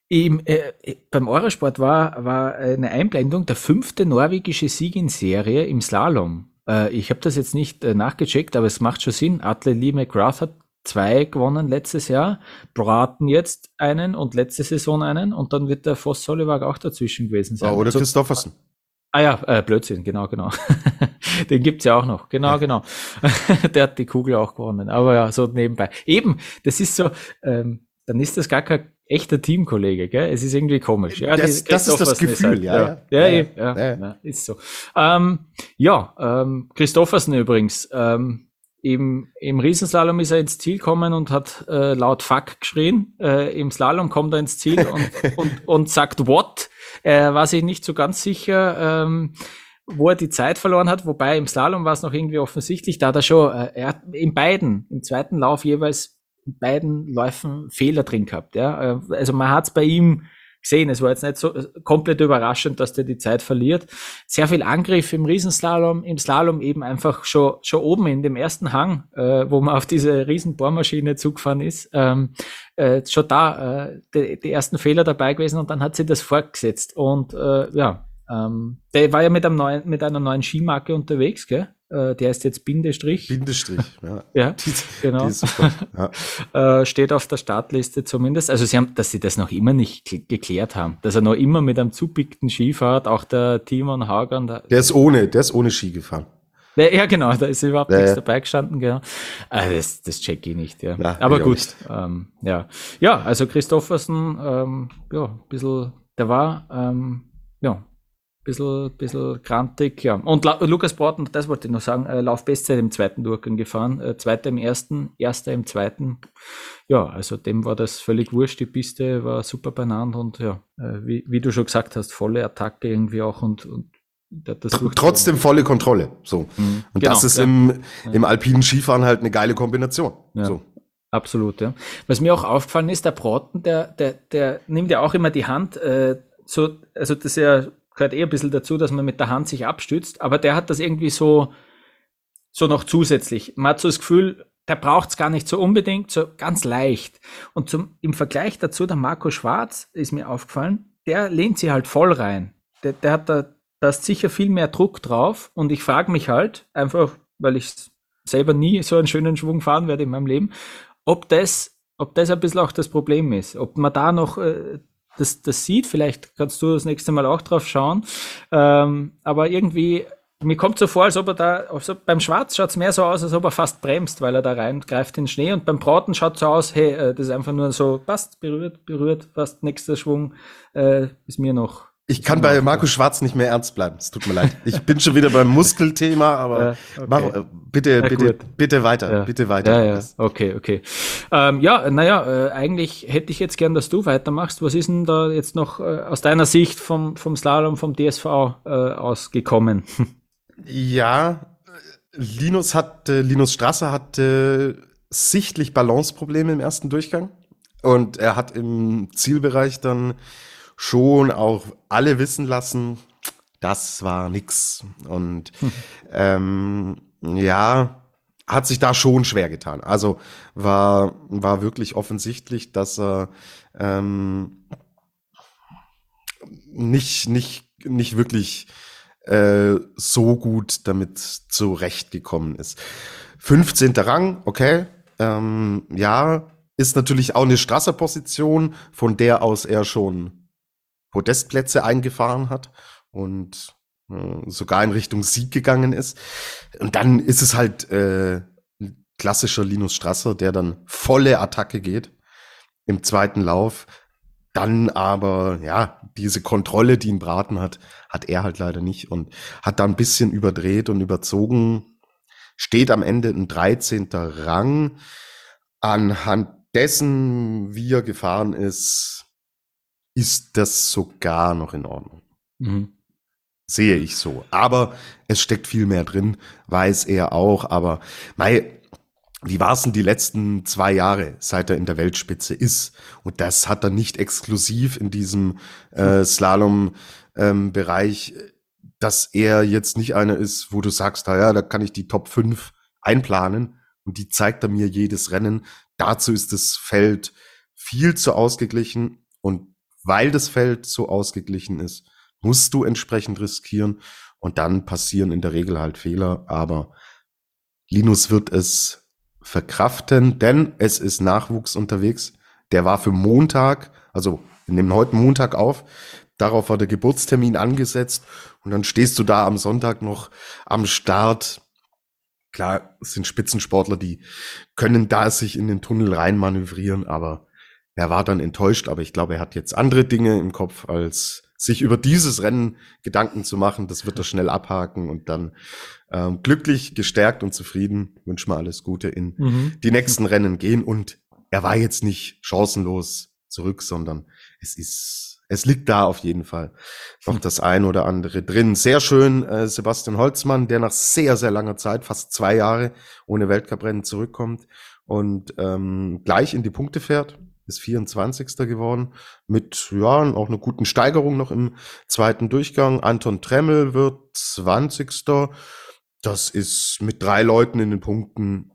Im, äh, beim Eurosport war, war eine Einblendung der fünfte norwegische Sieg in Serie im Slalom. Äh, ich habe das jetzt nicht äh, nachgecheckt, aber es macht schon Sinn. Atle Lee McGrath hat zwei gewonnen letztes Jahr, Braten jetzt einen und letzte Saison einen und dann wird der Voss Solivag auch dazwischen gewesen sein. Oh, oder also, Christoffersen. Ah ja, äh, Blödsinn, genau, genau. (laughs) Den gibt's ja auch noch. Genau, ja. genau. (laughs) der hat die Kugel auch gewonnen. Aber ja, so nebenbei. Eben, das ist so, ähm, dann ist das gar kein echter Teamkollege, gell? Es ist irgendwie komisch. Ja, das, das ist das Gefühl, halt, ja. Ja, ja, ja, ja, ja, ist so. Ähm, ja, ähm, Christoffersen übrigens, ähm, im, im Riesenslalom ist er ins Ziel gekommen und hat äh, laut Fuck geschrien. Äh, Im Slalom kommt er ins Ziel und, (laughs) und, und sagt What? Er war sich nicht so ganz sicher, ähm, wo er die Zeit verloren hat. Wobei im Slalom war es noch irgendwie offensichtlich, da hat er schon, äh, er hat in beiden, im zweiten Lauf jeweils in beiden Läufen Fehler drin gehabt. Ja? Äh, also man hat es bei ihm gesehen. Es war jetzt nicht so äh, komplett überraschend, dass der die Zeit verliert. Sehr viel Angriff im Riesenslalom, im Slalom eben einfach schon, schon oben in dem ersten Hang, äh, wo man auf diese Riesenbohrmaschine zugefahren ist, ähm, äh, schon da äh, die, die, ersten Fehler dabei gewesen und dann hat sie das fortgesetzt. Und äh, ja, ähm, der war ja mit, einem neuen, mit einer neuen Skimarke unterwegs, gell? Äh, der ist jetzt Bindestrich. Bindestrich, ja. (laughs) ja, die, genau. Die ja. (laughs) äh, steht auf der Startliste zumindest. Also sie haben, dass sie das noch immer nicht geklärt haben. Dass er noch immer mit einem zupickten Ski fährt, auch der Timon Hagan. Der, der ist ohne, der ist ohne Ski gefahren. Ja, genau, da ist überhaupt ja, nichts ja. dabei gestanden, genau. Ah, das, das check ich nicht, ja. ja Aber gut, ähm, ja. Ja, also Christoffersen, ähm, ja, ein bisschen, der war, ähm, ja, bisschen, bisschen grantig, ja. Und La Lukas Broughton, das wollte ich noch sagen, äh, Laufbestzeit im zweiten Durchgang gefahren, äh, zweiter im ersten, erster im zweiten. Ja, also dem war das völlig wurscht, die Piste war super beieinander und ja, äh, wie, wie du schon gesagt hast, volle Attacke irgendwie auch und, und Trotzdem volle Kontrolle. So. Mhm, und genau, das ist ja. im, im alpinen Skifahren halt eine geile Kombination. Ja. So. Absolut, ja. Was mir auch aufgefallen ist, der Braten, der, der, der nimmt ja auch immer die Hand, äh, so, also das ist ja gehört eher ein bisschen dazu, dass man mit der Hand sich abstützt, aber der hat das irgendwie so, so noch zusätzlich. Man hat so das Gefühl, der braucht es gar nicht so unbedingt, so ganz leicht. Und zum, im Vergleich dazu, der Marco Schwarz ist mir aufgefallen, der lehnt sie halt voll rein. Der, der hat da, da ist sicher viel mehr Druck drauf und ich frage mich halt, einfach, weil ich selber nie so einen schönen Schwung fahren werde in meinem Leben, ob das, ob das ein bisschen auch das Problem ist, ob man da noch äh, das, das sieht. Vielleicht kannst du das nächste Mal auch drauf schauen. Ähm, aber irgendwie mir kommt so vor, als ob er da, also beim Schwarz schaut es mehr so aus, als ob er fast bremst, weil er da reingreift in den Schnee und beim Braten schaut so aus, hey, äh, das ist einfach nur so, passt, berührt, berührt, fast nächster Schwung, äh, ist mir noch ich kann bei Markus Schwarz nicht mehr ernst bleiben. Es tut mir leid. Ich bin schon wieder beim Muskelthema, aber ja, okay. mach, äh, bitte, ja, bitte, bitte weiter, ja. bitte weiter. Ja, ja. Okay, okay. Ähm, ja, naja, äh, eigentlich hätte ich jetzt gern, dass du weitermachst. Was ist denn da jetzt noch äh, aus deiner Sicht vom, vom Slalom, vom DSV äh, ausgekommen? (laughs) Ja, Linus hat, äh, Linus Strasser hatte sichtlich Balanceprobleme im ersten Durchgang und er hat im Zielbereich dann schon auch alle wissen lassen, das war nix. Und hm. ähm, ja, hat sich da schon schwer getan. Also war, war wirklich offensichtlich, dass er ähm, nicht, nicht, nicht wirklich äh, so gut damit zurechtgekommen ist. 15. Rang, okay. Ähm, ja, ist natürlich auch eine Strasser-Position, von der aus er schon Podestplätze eingefahren hat und äh, sogar in Richtung Sieg gegangen ist. Und dann ist es halt äh, klassischer Linus Strasser, der dann volle Attacke geht im zweiten Lauf. Dann aber, ja, diese Kontrolle, die ihn Braten hat, hat er halt leider nicht und hat da ein bisschen überdreht und überzogen. Steht am Ende ein 13. Rang. Anhand dessen, wie er gefahren ist, ist das sogar noch in Ordnung. Mhm. Sehe ich so. Aber es steckt viel mehr drin, weiß er auch. Aber mei, wie war es denn die letzten zwei Jahre, seit er in der Weltspitze ist? Und das hat er nicht exklusiv in diesem äh, Slalom-Bereich, ähm, dass er jetzt nicht einer ist, wo du sagst, naja, da kann ich die Top 5 einplanen und die zeigt er mir jedes Rennen. Dazu ist das Feld viel zu ausgeglichen weil das Feld so ausgeglichen ist, musst du entsprechend riskieren und dann passieren in der Regel halt Fehler, aber Linus wird es verkraften, denn es ist Nachwuchs unterwegs. Der war für Montag, also wir nehmen heute Montag auf, darauf war der Geburtstermin angesetzt und dann stehst du da am Sonntag noch am Start. Klar, es sind Spitzensportler, die können da sich in den Tunnel rein manövrieren, aber er war dann enttäuscht, aber ich glaube, er hat jetzt andere Dinge im Kopf, als sich über dieses Rennen Gedanken zu machen. Das wird er (laughs) schnell abhaken und dann ähm, glücklich, gestärkt und zufrieden. Wünsche mal alles Gute in mhm. die nächsten Rennen gehen. Und er war jetzt nicht chancenlos zurück, sondern es ist, es liegt da auf jeden Fall noch das ein oder andere drin. Sehr schön, äh, Sebastian Holzmann, der nach sehr, sehr langer Zeit, fast zwei Jahre ohne Weltcuprennen zurückkommt und ähm, gleich in die Punkte fährt ist 24. geworden mit ja auch einer guten Steigerung noch im zweiten Durchgang. Anton Tremmel wird 20. Das ist mit drei Leuten in den Punkten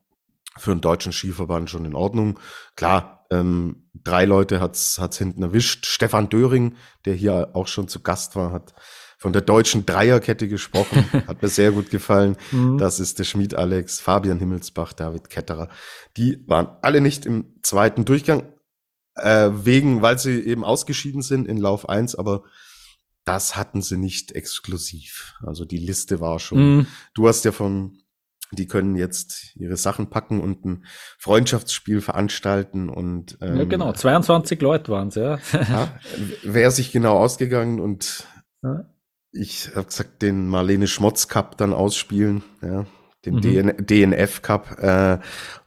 für einen deutschen Skiverband schon in Ordnung. Klar, ähm, drei Leute hat's hat's hinten erwischt. Stefan Döring, der hier auch schon zu Gast war, hat von der deutschen Dreierkette gesprochen. (laughs) Hat mir sehr gut gefallen. Mhm. Das ist der Schmied Alex, Fabian Himmelsbach, David Ketterer. Die waren alle nicht im zweiten Durchgang äh, wegen, weil sie eben ausgeschieden sind in Lauf 1, aber das hatten sie nicht exklusiv. Also die Liste war schon. Mm. Du hast ja von, die können jetzt ihre Sachen packen und ein Freundschaftsspiel veranstalten und ähm, ja, genau, 22 Leute waren es, ja. ja Wäre sich genau ausgegangen und ja. ich habe gesagt, den Marlene Schmotz Cup dann ausspielen, ja, den mhm. DNF Cup, äh,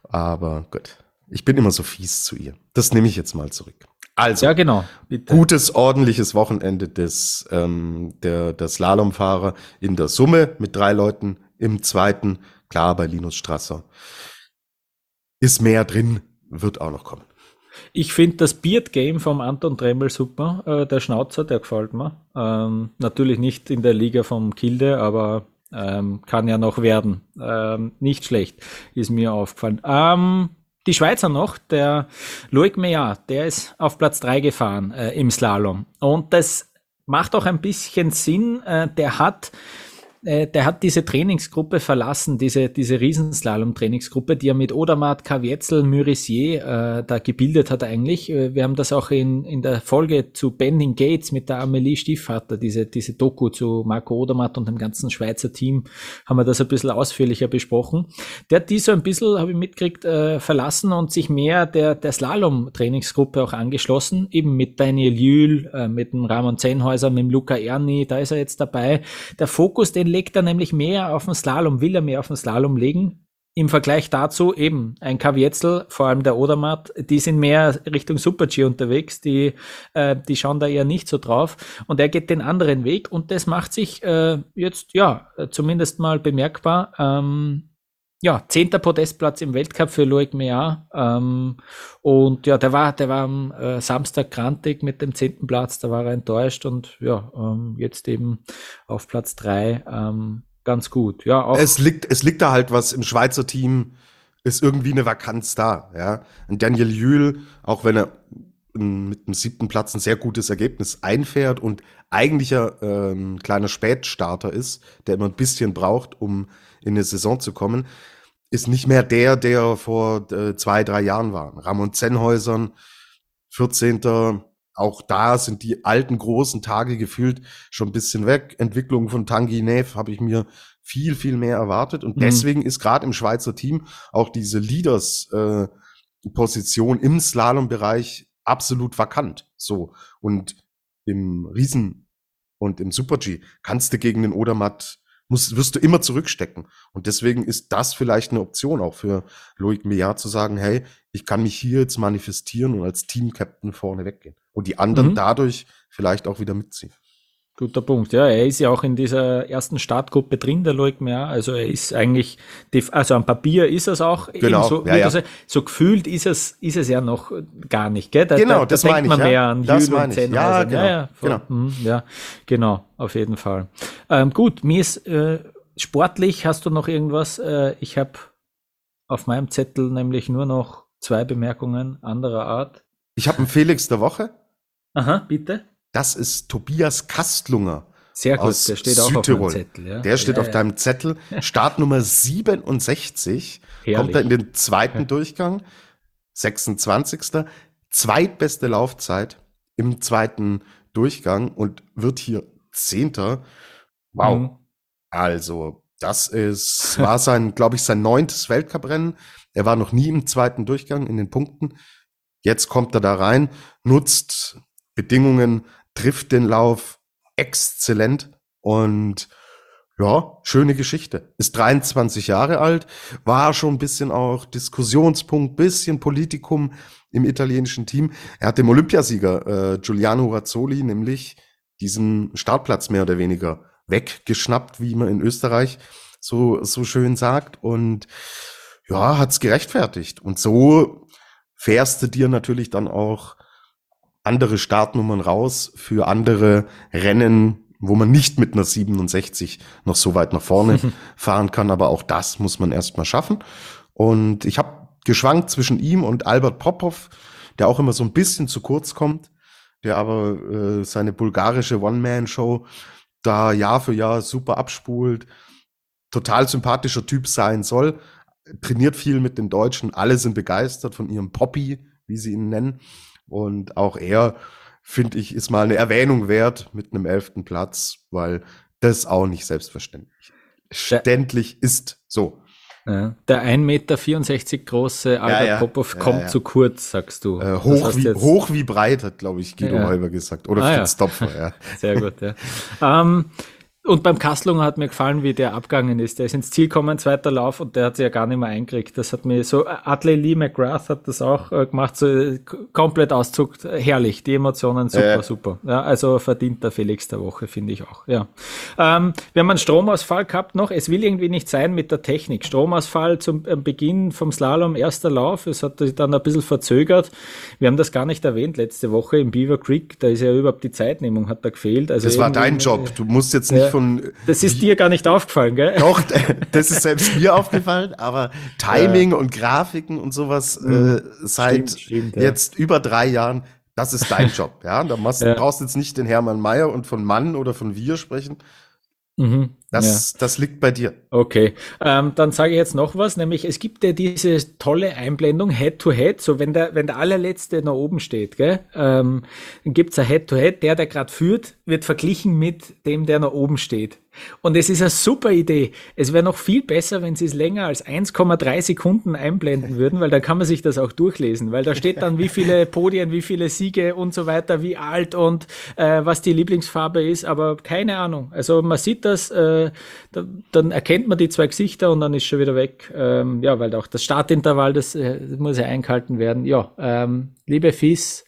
aber gut. Ich bin immer so fies zu ihr. Das nehme ich jetzt mal zurück. Also, ja, genau. Bitte. Gutes, ordentliches Wochenende des, ähm, der, der Slalomfahrer in der Summe mit drei Leuten im zweiten. Klar, bei Linus Strasser. Ist mehr drin, wird auch noch kommen. Ich finde das Beard Game vom Anton Tremmel super. Äh, der Schnauzer, der gefällt mir. Ähm, natürlich nicht in der Liga vom Kilde, aber ähm, kann ja noch werden. Ähm, nicht schlecht, ist mir aufgefallen. Ähm, die Schweizer noch, der Loic Meillard, der ist auf Platz 3 gefahren äh, im Slalom. Und das macht auch ein bisschen Sinn. Äh, der hat äh, der hat diese Trainingsgruppe verlassen, diese, diese Riesenslalom-Trainingsgruppe, die er mit Odermatt, Kavietzel, Murisier äh, da gebildet hat eigentlich. Äh, wir haben das auch in, in der Folge zu Bending Gates mit der Amelie Stiefvater, diese, diese Doku zu Marco Odermatt und dem ganzen Schweizer Team, haben wir das ein bisschen ausführlicher besprochen. Der hat die so ein bisschen, habe ich mitgekriegt, äh, verlassen und sich mehr der, der Slalom-Trainingsgruppe auch angeschlossen, eben mit Daniel Jühl, äh, mit dem Ramon Zehnhäuser, mit dem Luca Erni, da ist er jetzt dabei. Der Fokus, den legt er nämlich mehr auf den Slalom, will er mehr auf den Slalom legen. Im Vergleich dazu eben ein Kavietzel, vor allem der Odermatt, die sind mehr Richtung Super-G unterwegs, die, äh, die schauen da eher nicht so drauf. Und er geht den anderen Weg und das macht sich äh, jetzt, ja, zumindest mal bemerkbar. Ähm, ja, zehnter Podestplatz im Weltcup für Loic Meillard. Ähm, und ja, der war, der war am äh, Samstag grantig mit dem zehnten Platz, da war er enttäuscht und ja, ähm, jetzt eben auf Platz drei ähm, ganz gut. Ja, auch es liegt, es liegt da halt was im Schweizer Team, ist irgendwie eine Vakanz da, ja. Und Daniel Jühl, auch wenn er mit dem siebten Platz ein sehr gutes Ergebnis einfährt und eigentlich ein ähm, kleiner Spätstarter ist, der immer ein bisschen braucht, um in eine Saison zu kommen, ist nicht mehr der, der vor äh, zwei, drei Jahren war. Ramon Zenhäusern, 14. Auch da sind die alten großen Tage gefühlt schon ein bisschen weg. Entwicklung von Tanguy Neff habe ich mir viel, viel mehr erwartet. Und mhm. deswegen ist gerade im Schweizer Team auch diese Leaders-Position äh, im Slalom-Bereich absolut vakant. So. Und im Riesen und im Super-G kannst du gegen den Odermatt musst, wirst du immer zurückstecken. Und deswegen ist das vielleicht eine Option auch für Loic Meillard zu sagen, hey, ich kann mich hier jetzt manifestieren und als Team-Captain vorne weggehen. Und die anderen mhm. dadurch vielleicht auch wieder mitziehen. Guter Punkt, ja. Er ist ja auch in dieser ersten Startgruppe drin, der Loic Meyer. Also er ist eigentlich, also am Papier ist es auch. Genau. So, ja, ja. Also, so gefühlt ist es, ist es ja noch gar nicht, gell? Da, genau, da, das da denkt man ich, mehr an das meine ich. Ja, genau. Ja, ja, genau. Mh, ja, genau, auf jeden Fall. Ähm, gut, mir ist äh, sportlich, hast du noch irgendwas? Äh, ich habe auf meinem Zettel nämlich nur noch zwei Bemerkungen anderer Art. Ich habe einen Felix der Woche. Aha, bitte. Das ist Tobias Kastlunger. Sehr gut, der steht auch Südtirol. auf deinem Zettel. Ja? Der steht ja, auf ja. deinem Zettel. Startnummer (laughs) 67. Herrlich. Kommt er in den zweiten Durchgang. 26. Zweitbeste Laufzeit im zweiten Durchgang und wird hier Zehnter. Wow. Mhm. Also, das ist, war sein, (laughs) glaube ich, sein neuntes Weltcuprennen. Er war noch nie im zweiten Durchgang in den Punkten. Jetzt kommt er da rein, nutzt Bedingungen trifft den Lauf exzellent und ja, schöne Geschichte. Ist 23 Jahre alt, war schon ein bisschen auch Diskussionspunkt, bisschen Politikum im italienischen Team. Er hat dem Olympiasieger äh, Giuliano Razzoli nämlich diesen Startplatz mehr oder weniger weggeschnappt, wie man in Österreich so, so schön sagt. Und ja, hat's gerechtfertigt. Und so fährst du dir natürlich dann auch andere Startnummern raus für andere Rennen, wo man nicht mit einer 67 noch so weit nach vorne (laughs) fahren kann. Aber auch das muss man erstmal schaffen. Und ich habe geschwankt zwischen ihm und Albert Popov, der auch immer so ein bisschen zu kurz kommt, der aber äh, seine bulgarische One-Man-Show da Jahr für Jahr super abspult, total sympathischer Typ sein soll, trainiert viel mit den Deutschen, alle sind begeistert von ihrem Poppy, wie sie ihn nennen. Und auch er, finde ich, ist mal eine Erwähnung wert mit einem elften Platz, weil das auch nicht selbstverständlich ständlich ist. So. Ja, der 1,64 Meter große Albert ja, ja. Popov kommt ja, zu kurz, sagst du. Äh, hoch, wie, hoch wie breit, hat, glaube ich, Guido ja. Halber gesagt. Oder ah, Fritz Topfer, ja. (laughs) Sehr gut, ja. ähm, und beim Kastlunger hat mir gefallen, wie der abgegangen ist. Der ist ins Ziel gekommen, zweiter Lauf, und der hat sich ja gar nicht mehr eingekriegt. Das hat mir so, Adley Lee McGrath hat das auch äh, gemacht, so äh, komplett auszuckt. Herrlich, die Emotionen super, äh. super. Ja, also verdient der Felix der Woche, finde ich auch. Ja. Ähm, wir haben einen Stromausfall gehabt noch. Es will irgendwie nicht sein mit der Technik. Stromausfall zum äh, Beginn vom Slalom, erster Lauf. Es hat sich dann ein bisschen verzögert. Wir haben das gar nicht erwähnt letzte Woche im Beaver Creek. Da ist ja überhaupt die Zeitnehmung, hat da gefehlt. Also das war dein Job. Du musst jetzt nicht von. Das ist dir gar nicht aufgefallen, gell? Doch, das ist selbst mir aufgefallen, aber Timing ja. und Grafiken und sowas äh, mhm. seit stimmt, stimmt, jetzt ja. über drei Jahren, das ist dein Job, ja. Da machst, ja. brauchst jetzt nicht den Hermann Mayer und von Mann oder von wir sprechen. Mhm. Das, ja. das liegt bei dir. Okay, ähm, dann sage ich jetzt noch was, nämlich es gibt ja diese tolle Einblendung Head-to-Head, -Head, so wenn der, wenn der allerletzte nach oben steht, gell, ähm, dann gibt's ein Head-to-Head, der, der gerade führt, wird verglichen mit dem, der nach oben steht. Und es ist eine super Idee. Es wäre noch viel besser, wenn sie es länger als 1,3 Sekunden einblenden (laughs) würden, weil dann kann man sich das auch durchlesen, weil da steht dann, wie viele (laughs) Podien, wie viele Siege und so weiter, wie alt und äh, was die Lieblingsfarbe ist, aber keine Ahnung. Also man sieht das, äh, da, dann erkennt man die zwei Gesichter und dann ist schon wieder weg. Ähm, ja, weil auch das Startintervall, das, äh, muss ja eingehalten werden. Ja, ähm, liebe Fies,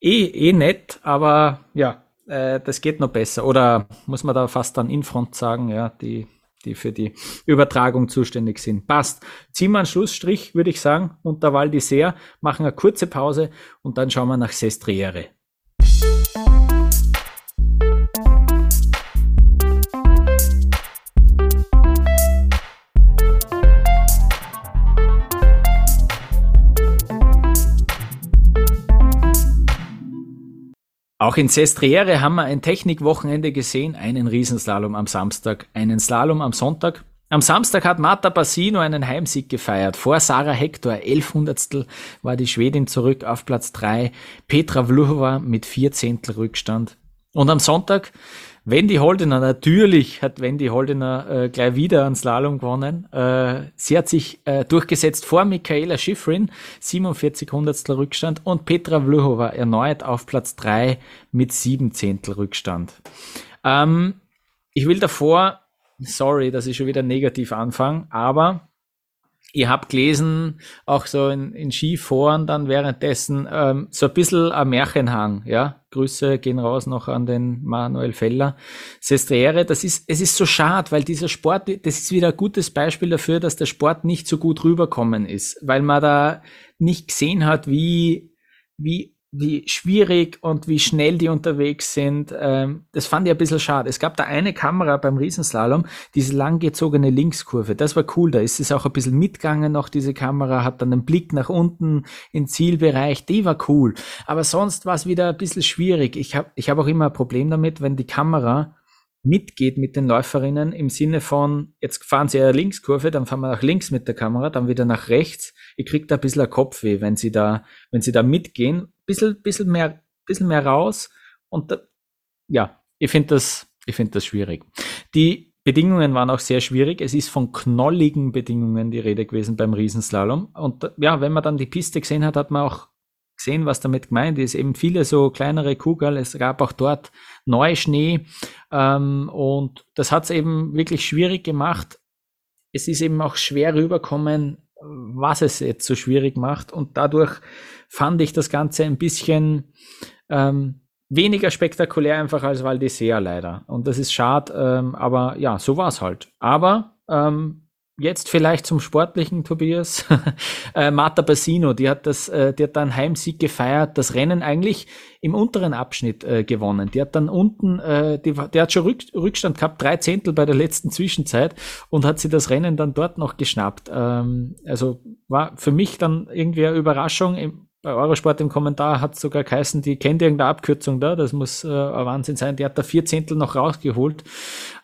eh, eh nett, aber ja, äh, das geht noch besser. Oder muss man da fast dann Infront sagen, ja, die, die für die Übertragung zuständig sind. Passt. Ziehen wir einen Schlussstrich, würde ich sagen, unter Val d'Isère, machen eine kurze Pause und dann schauen wir nach Sestriere. Auch in Sestriere haben wir ein Technikwochenende gesehen, einen Riesenslalom am Samstag, einen Slalom am Sonntag. Am Samstag hat Marta Bassino einen Heimsieg gefeiert. Vor Sarah Hector, elf Hundertstel, war die Schwedin zurück auf Platz drei. Petra Vluhova mit vier Zehntel Rückstand. Und am Sonntag Wendy Holdener, natürlich hat Wendy Holdener äh, gleich wieder einen Slalom gewonnen. Äh, sie hat sich äh, durchgesetzt vor Michaela Schifrin, 47 Hundertstel Rückstand und Petra Vluhova erneut auf Platz 3 mit 7 Zehntel Rückstand. Ähm, ich will davor, sorry, dass ich schon wieder negativ anfange, aber Ihr habt gelesen, auch so in, in Skiforen dann währenddessen, ähm, so ein bisschen ein Märchenhang, ja. Grüße gehen raus noch an den Manuel Feller. Sestriere, das ist, es ist so schade, weil dieser Sport, das ist wieder ein gutes Beispiel dafür, dass der Sport nicht so gut rüberkommen ist, weil man da nicht gesehen hat, wie, wie wie schwierig und wie schnell die unterwegs sind. Ähm, das fand ich ein bisschen schade. Es gab da eine Kamera beim Riesenslalom, diese langgezogene Linkskurve. Das war cool. Da ist es auch ein bisschen mitgegangen noch, diese Kamera, hat dann einen Blick nach unten im Zielbereich. Die war cool. Aber sonst war es wieder ein bisschen schwierig. Ich habe ich hab auch immer ein Problem damit, wenn die Kamera mitgeht mit den Läuferinnen im Sinne von, jetzt fahren sie eine Linkskurve, dann fahren wir nach links mit der Kamera, dann wieder nach rechts. Ihr kriegt da ein bisschen ein Kopfweh, wenn sie da, wenn sie da mitgehen. Bisschen, bisschen mehr, bisschen mehr raus. Und da, ja, ich finde das, ich finde das schwierig. Die Bedingungen waren auch sehr schwierig. Es ist von knolligen Bedingungen die Rede gewesen beim Riesenslalom. Und ja, wenn man dann die Piste gesehen hat, hat man auch gesehen, was damit gemeint ist. Eben viele so kleinere Kugeln. Es gab auch dort Neuschnee. Ähm, und das hat es eben wirklich schwierig gemacht. Es ist eben auch schwer rüberkommen, was es jetzt so schwierig macht. Und dadurch fand ich das Ganze ein bisschen ähm, weniger spektakulär einfach als Val d'Isère leider. Und das ist schade, ähm, aber ja, so war es halt. Aber ähm, jetzt vielleicht zum sportlichen Tobias. (laughs) äh, Marta Bassino, die hat das, äh, die hat dann Heimsieg gefeiert, das Rennen eigentlich im unteren Abschnitt äh, gewonnen. Die hat dann unten, äh, die, die hat schon Rück, Rückstand gehabt, drei Zehntel bei der letzten Zwischenzeit und hat sie das Rennen dann dort noch geschnappt. Ähm, also war für mich dann irgendwie eine Überraschung. Im, bei Eurosport im Kommentar hat sogar geheißen, die kennt irgendeine Abkürzung da, das muss äh, ein Wahnsinn sein. Die hat da vier Zehntel noch rausgeholt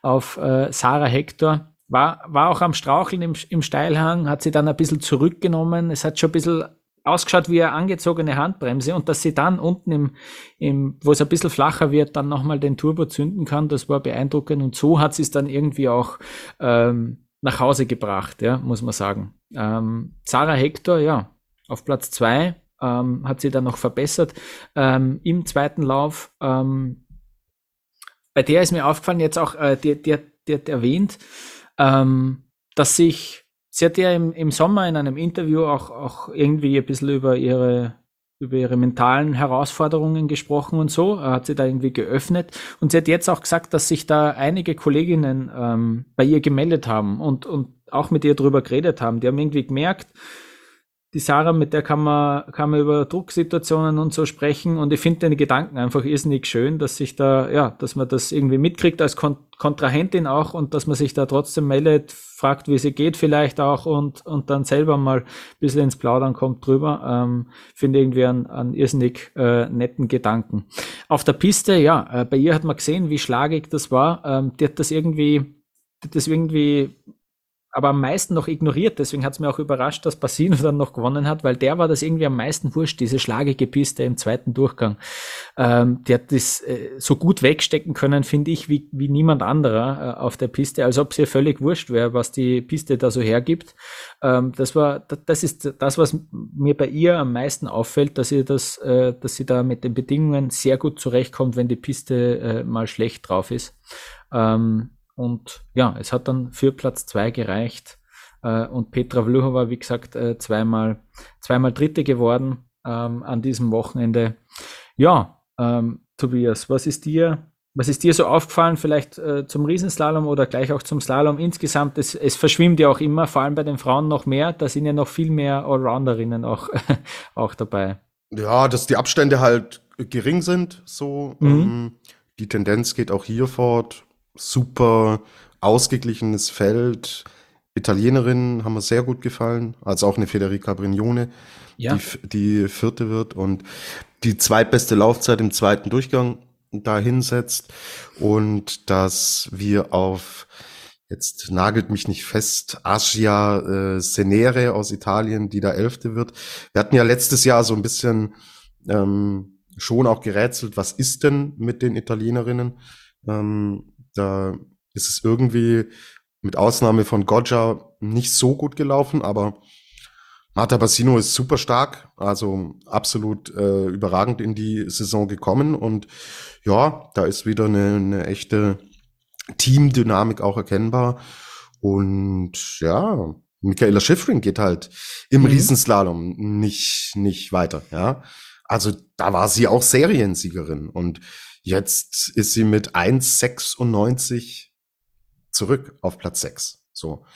auf äh, Sarah Hector war, war auch am Straucheln im, im Steilhang, hat sie dann ein bisschen zurückgenommen. Es hat schon ein bisschen ausgeschaut wie eine angezogene Handbremse und dass sie dann unten im, im wo es ein bisschen flacher wird, dann nochmal den Turbo zünden kann, das war beeindruckend und so hat sie es dann irgendwie auch ähm, nach Hause gebracht, ja, muss man sagen. Ähm, Sarah Hector, ja, auf Platz zwei ähm, hat sie dann noch verbessert ähm, im zweiten Lauf. Ähm, bei der ist mir aufgefallen, jetzt auch, äh, die, die, die hat erwähnt, ähm, dass sich, sie hat ja im, im Sommer in einem Interview auch, auch irgendwie ein bisschen über ihre über ihre mentalen Herausforderungen gesprochen und so, hat sie da irgendwie geöffnet. Und sie hat jetzt auch gesagt, dass sich da einige Kolleginnen ähm, bei ihr gemeldet haben und, und auch mit ihr drüber geredet haben. Die haben irgendwie gemerkt, die Sarah, mit der kann man, kann man über Drucksituationen und so sprechen. Und ich finde den Gedanken einfach irrsinnig schön, dass sich da, ja, dass man das irgendwie mitkriegt als Kon Kontrahentin auch und dass man sich da trotzdem meldet, fragt, wie sie geht vielleicht auch und, und dann selber mal ein bisschen ins Plaudern kommt drüber. Ähm, finde irgendwie einen, einen irrsinnig äh, netten Gedanken. Auf der Piste, ja, äh, bei ihr hat man gesehen, wie schlagig das war. Ähm, die hat das irgendwie das irgendwie aber am meisten noch ignoriert. Deswegen hat es mir auch überrascht, dass Bassino dann noch gewonnen hat, weil der war das irgendwie am meisten wurscht, diese schlagige Piste im zweiten Durchgang. Ähm, der hat das äh, so gut wegstecken können, finde ich, wie, wie niemand anderer äh, auf der Piste, als ob es ihr völlig wurscht wäre, was die Piste da so hergibt. Ähm, das war, das ist das, was mir bei ihr am meisten auffällt, dass sie das, äh, dass sie da mit den Bedingungen sehr gut zurechtkommt, wenn die Piste äh, mal schlecht drauf ist. Ähm, und ja, es hat dann für Platz zwei gereicht. Äh, und Petra Vlhova, wie gesagt, äh, zweimal, zweimal Dritte geworden ähm, an diesem Wochenende. Ja, ähm, Tobias, was ist dir, was ist dir so aufgefallen, vielleicht äh, zum Riesenslalom oder gleich auch zum Slalom insgesamt? Es, es verschwimmt ja auch immer, vor allem bei den Frauen noch mehr. Da sind ja noch viel mehr Allrounderinnen auch, (laughs) auch dabei. Ja, dass die Abstände halt gering sind, so. Mhm. Ähm, die Tendenz geht auch hier fort super ausgeglichenes Feld. Italienerinnen haben mir sehr gut gefallen, also auch eine Federica Brignone, ja. die, die vierte wird und die zweitbeste Laufzeit im zweiten Durchgang da hinsetzt und dass wir auf jetzt nagelt mich nicht fest, Asia äh, Senere aus Italien, die da Elfte wird. Wir hatten ja letztes Jahr so ein bisschen ähm, schon auch gerätselt, was ist denn mit den Italienerinnen? Ähm, da ist es irgendwie mit Ausnahme von Goggia nicht so gut gelaufen, aber Marta Bassino ist super stark, also absolut äh, überragend in die Saison gekommen und ja, da ist wieder eine, eine echte Teamdynamik auch erkennbar und ja, Michaela Schiffrin geht halt im mhm. Riesenslalom nicht, nicht weiter, ja. Also da war sie auch Seriensiegerin und Jetzt ist sie mit 1,96 zurück auf Platz 6. So.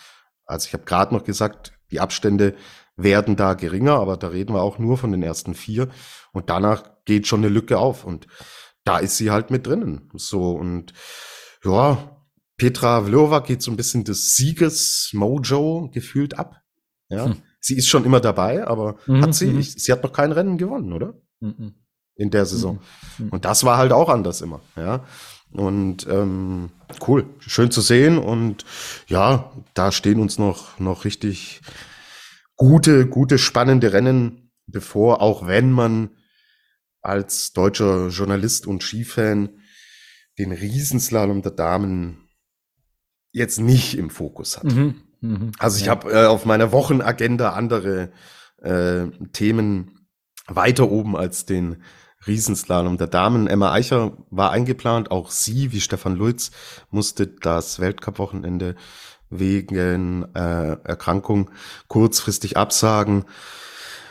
Also ich habe gerade noch gesagt, die Abstände werden da geringer, aber da reden wir auch nur von den ersten vier. Und danach geht schon eine Lücke auf. Und da ist sie halt mit drinnen. So, und ja, Petra Vlhova geht so ein bisschen des Sieges-Mojo gefühlt ab. Ja. Hm. Sie ist schon immer dabei, aber mhm, hat sie, mhm. sie hat noch kein Rennen gewonnen, oder? Mhm in der Saison. Mhm. Und das war halt auch anders immer, ja. Und ähm, cool, schön zu sehen. Und ja, da stehen uns noch, noch richtig gute, gute, spannende Rennen bevor, auch wenn man als deutscher Journalist und Skifan den Riesenslalom der Damen jetzt nicht im Fokus hat. Mhm. Mhm. Also ich ja. habe äh, auf meiner Wochenagenda andere äh, Themen weiter oben als den Riesenslalom der Damen. Emma Eicher war eingeplant, auch sie, wie Stefan Lutz, musste das Weltcup-Wochenende wegen äh, Erkrankung kurzfristig absagen.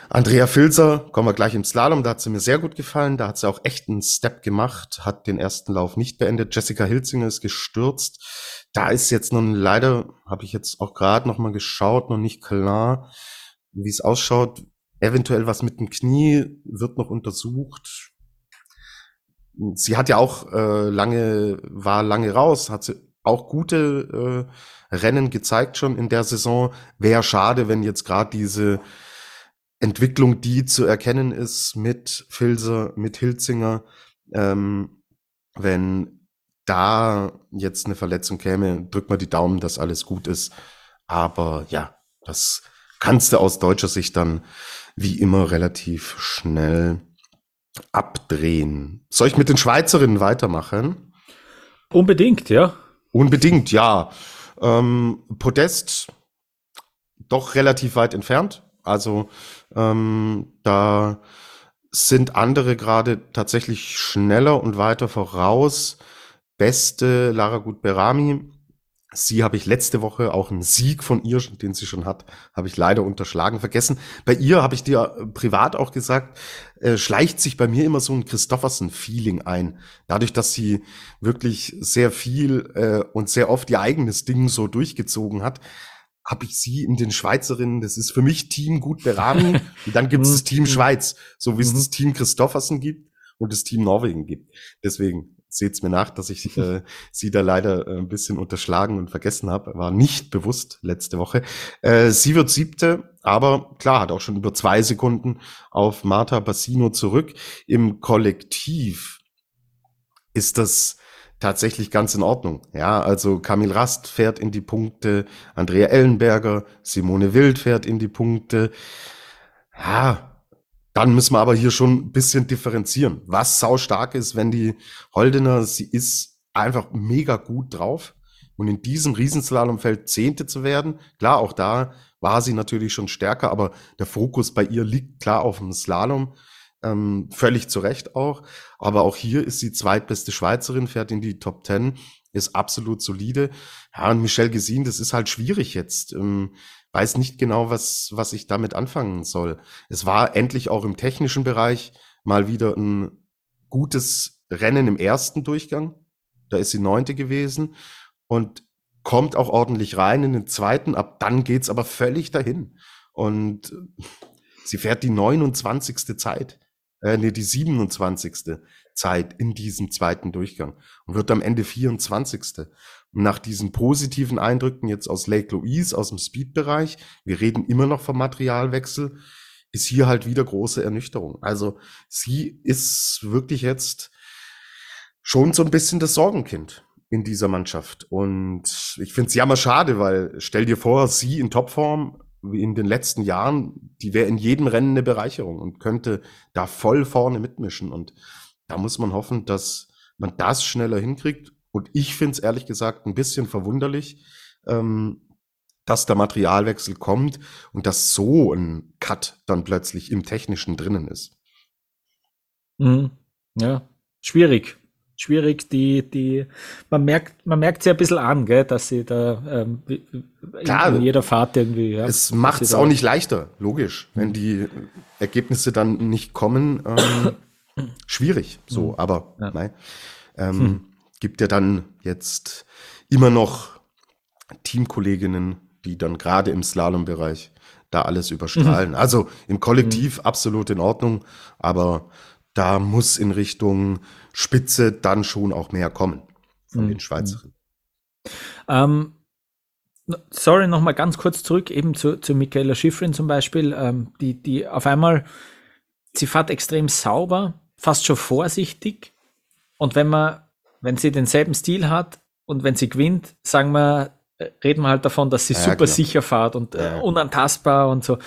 Andrea Filzer, kommen wir gleich im Slalom, da hat sie mir sehr gut gefallen, da hat sie auch echt einen Step gemacht, hat den ersten Lauf nicht beendet. Jessica Hilzinger ist gestürzt. Da ist jetzt nun leider, habe ich jetzt auch gerade noch mal geschaut, noch nicht klar, wie es ausschaut. Eventuell was mit dem Knie wird noch untersucht. Sie hat ja auch äh, lange, war lange raus, hat sie auch gute äh, Rennen gezeigt schon in der Saison. Wäre schade, wenn jetzt gerade diese Entwicklung, die zu erkennen ist mit Filzer, mit Hilzinger, ähm, wenn da jetzt eine Verletzung käme, drückt mal die Daumen, dass alles gut ist. Aber ja, das kannst du aus deutscher Sicht dann wie immer relativ schnell abdrehen. Soll ich mit den Schweizerinnen weitermachen? Unbedingt, ja. Unbedingt, ja. Ähm, Podest doch relativ weit entfernt. Also ähm, da sind andere gerade tatsächlich schneller und weiter voraus. Beste Lara Gut-Berami Sie habe ich letzte Woche auch einen Sieg von ihr, den sie schon hat, habe ich leider unterschlagen vergessen. Bei ihr habe ich dir äh, privat auch gesagt, äh, schleicht sich bei mir immer so ein Christoffersen-Feeling ein. Dadurch, dass sie wirklich sehr viel äh, und sehr oft ihr eigenes Ding so durchgezogen hat, habe ich sie in den Schweizerinnen, das ist für mich Team gut beraten. (laughs) und dann gibt es das Team mhm. Schweiz, so wie es das mhm. Team Christoffersen gibt und das Team Norwegen gibt. Deswegen seht's mir nach, dass ich äh, (laughs) sie da leider äh, ein bisschen unterschlagen und vergessen habe. War nicht bewusst letzte Woche. Äh, sie wird siebte, aber klar, hat auch schon über zwei Sekunden auf Marta Bassino zurück. Im Kollektiv ist das tatsächlich ganz in Ordnung. Ja, also Kamil Rast fährt in die Punkte, Andrea Ellenberger, Simone Wild fährt in die Punkte. Ja, dann müssen wir aber hier schon ein bisschen differenzieren. Was sau stark ist, wenn die Holdener, sie ist einfach mega gut drauf. Und in diesem Riesenslalomfeld Zehnte zu werden, klar, auch da war sie natürlich schon stärker, aber der Fokus bei ihr liegt klar auf dem Slalom. Ähm, völlig zu Recht auch. Aber auch hier ist sie zweitbeste Schweizerin, fährt in die Top Ten, ist absolut solide. Ja, und Michelle Gesin, das ist halt schwierig jetzt. Ähm, weiß nicht genau, was, was ich damit anfangen soll. Es war endlich auch im technischen Bereich mal wieder ein gutes Rennen im ersten Durchgang. Da ist sie neunte gewesen und kommt auch ordentlich rein in den zweiten. Ab dann geht's aber völlig dahin. Und sie fährt die 29. Zeit äh, nee, die 27. Zeit in diesem zweiten Durchgang und wird am Ende 24. Und nach diesen positiven Eindrücken jetzt aus Lake Louise, aus dem Speed-Bereich, wir reden immer noch vom Materialwechsel, ist hier halt wieder große Ernüchterung. Also sie ist wirklich jetzt schon so ein bisschen das Sorgenkind in dieser Mannschaft. Und ich finde es jammer schade, weil stell dir vor, sie in Topform wie in den letzten Jahren, die wäre in jedem Rennen eine Bereicherung und könnte da voll vorne mitmischen. Und da muss man hoffen, dass man das schneller hinkriegt. Und ich finde es ehrlich gesagt ein bisschen verwunderlich, ähm, dass der Materialwechsel kommt und dass so ein Cut dann plötzlich im Technischen drinnen ist. Mhm. Ja, schwierig schwierig. Die, die, man merkt, man merkt sie ein bisschen an, gell, dass sie da ähm, Klar, in jeder Fahrt irgendwie. Ja, es macht es auch nicht leichter, logisch, wenn die Ergebnisse dann nicht kommen. Ähm, (coughs) schwierig, so, mhm. aber ja. nein. Ähm, hm. Gibt ja dann jetzt immer noch Teamkolleginnen, die dann gerade im Slalombereich da alles überstrahlen. Mhm. Also im Kollektiv mhm. absolut in Ordnung, aber da muss in Richtung Spitze dann schon auch mehr kommen von mhm. den Schweizerinnen. Ähm, sorry, nochmal ganz kurz zurück, eben zu, zu Michaela Schifrin zum Beispiel, ähm, die, die auf einmal, sie fährt extrem sauber, fast schon vorsichtig. Und wenn man, wenn sie denselben Stil hat und wenn sie gewinnt, sagen wir, äh, reden wir halt davon, dass sie ja, super klar. sicher fährt und äh, ja. unantastbar und so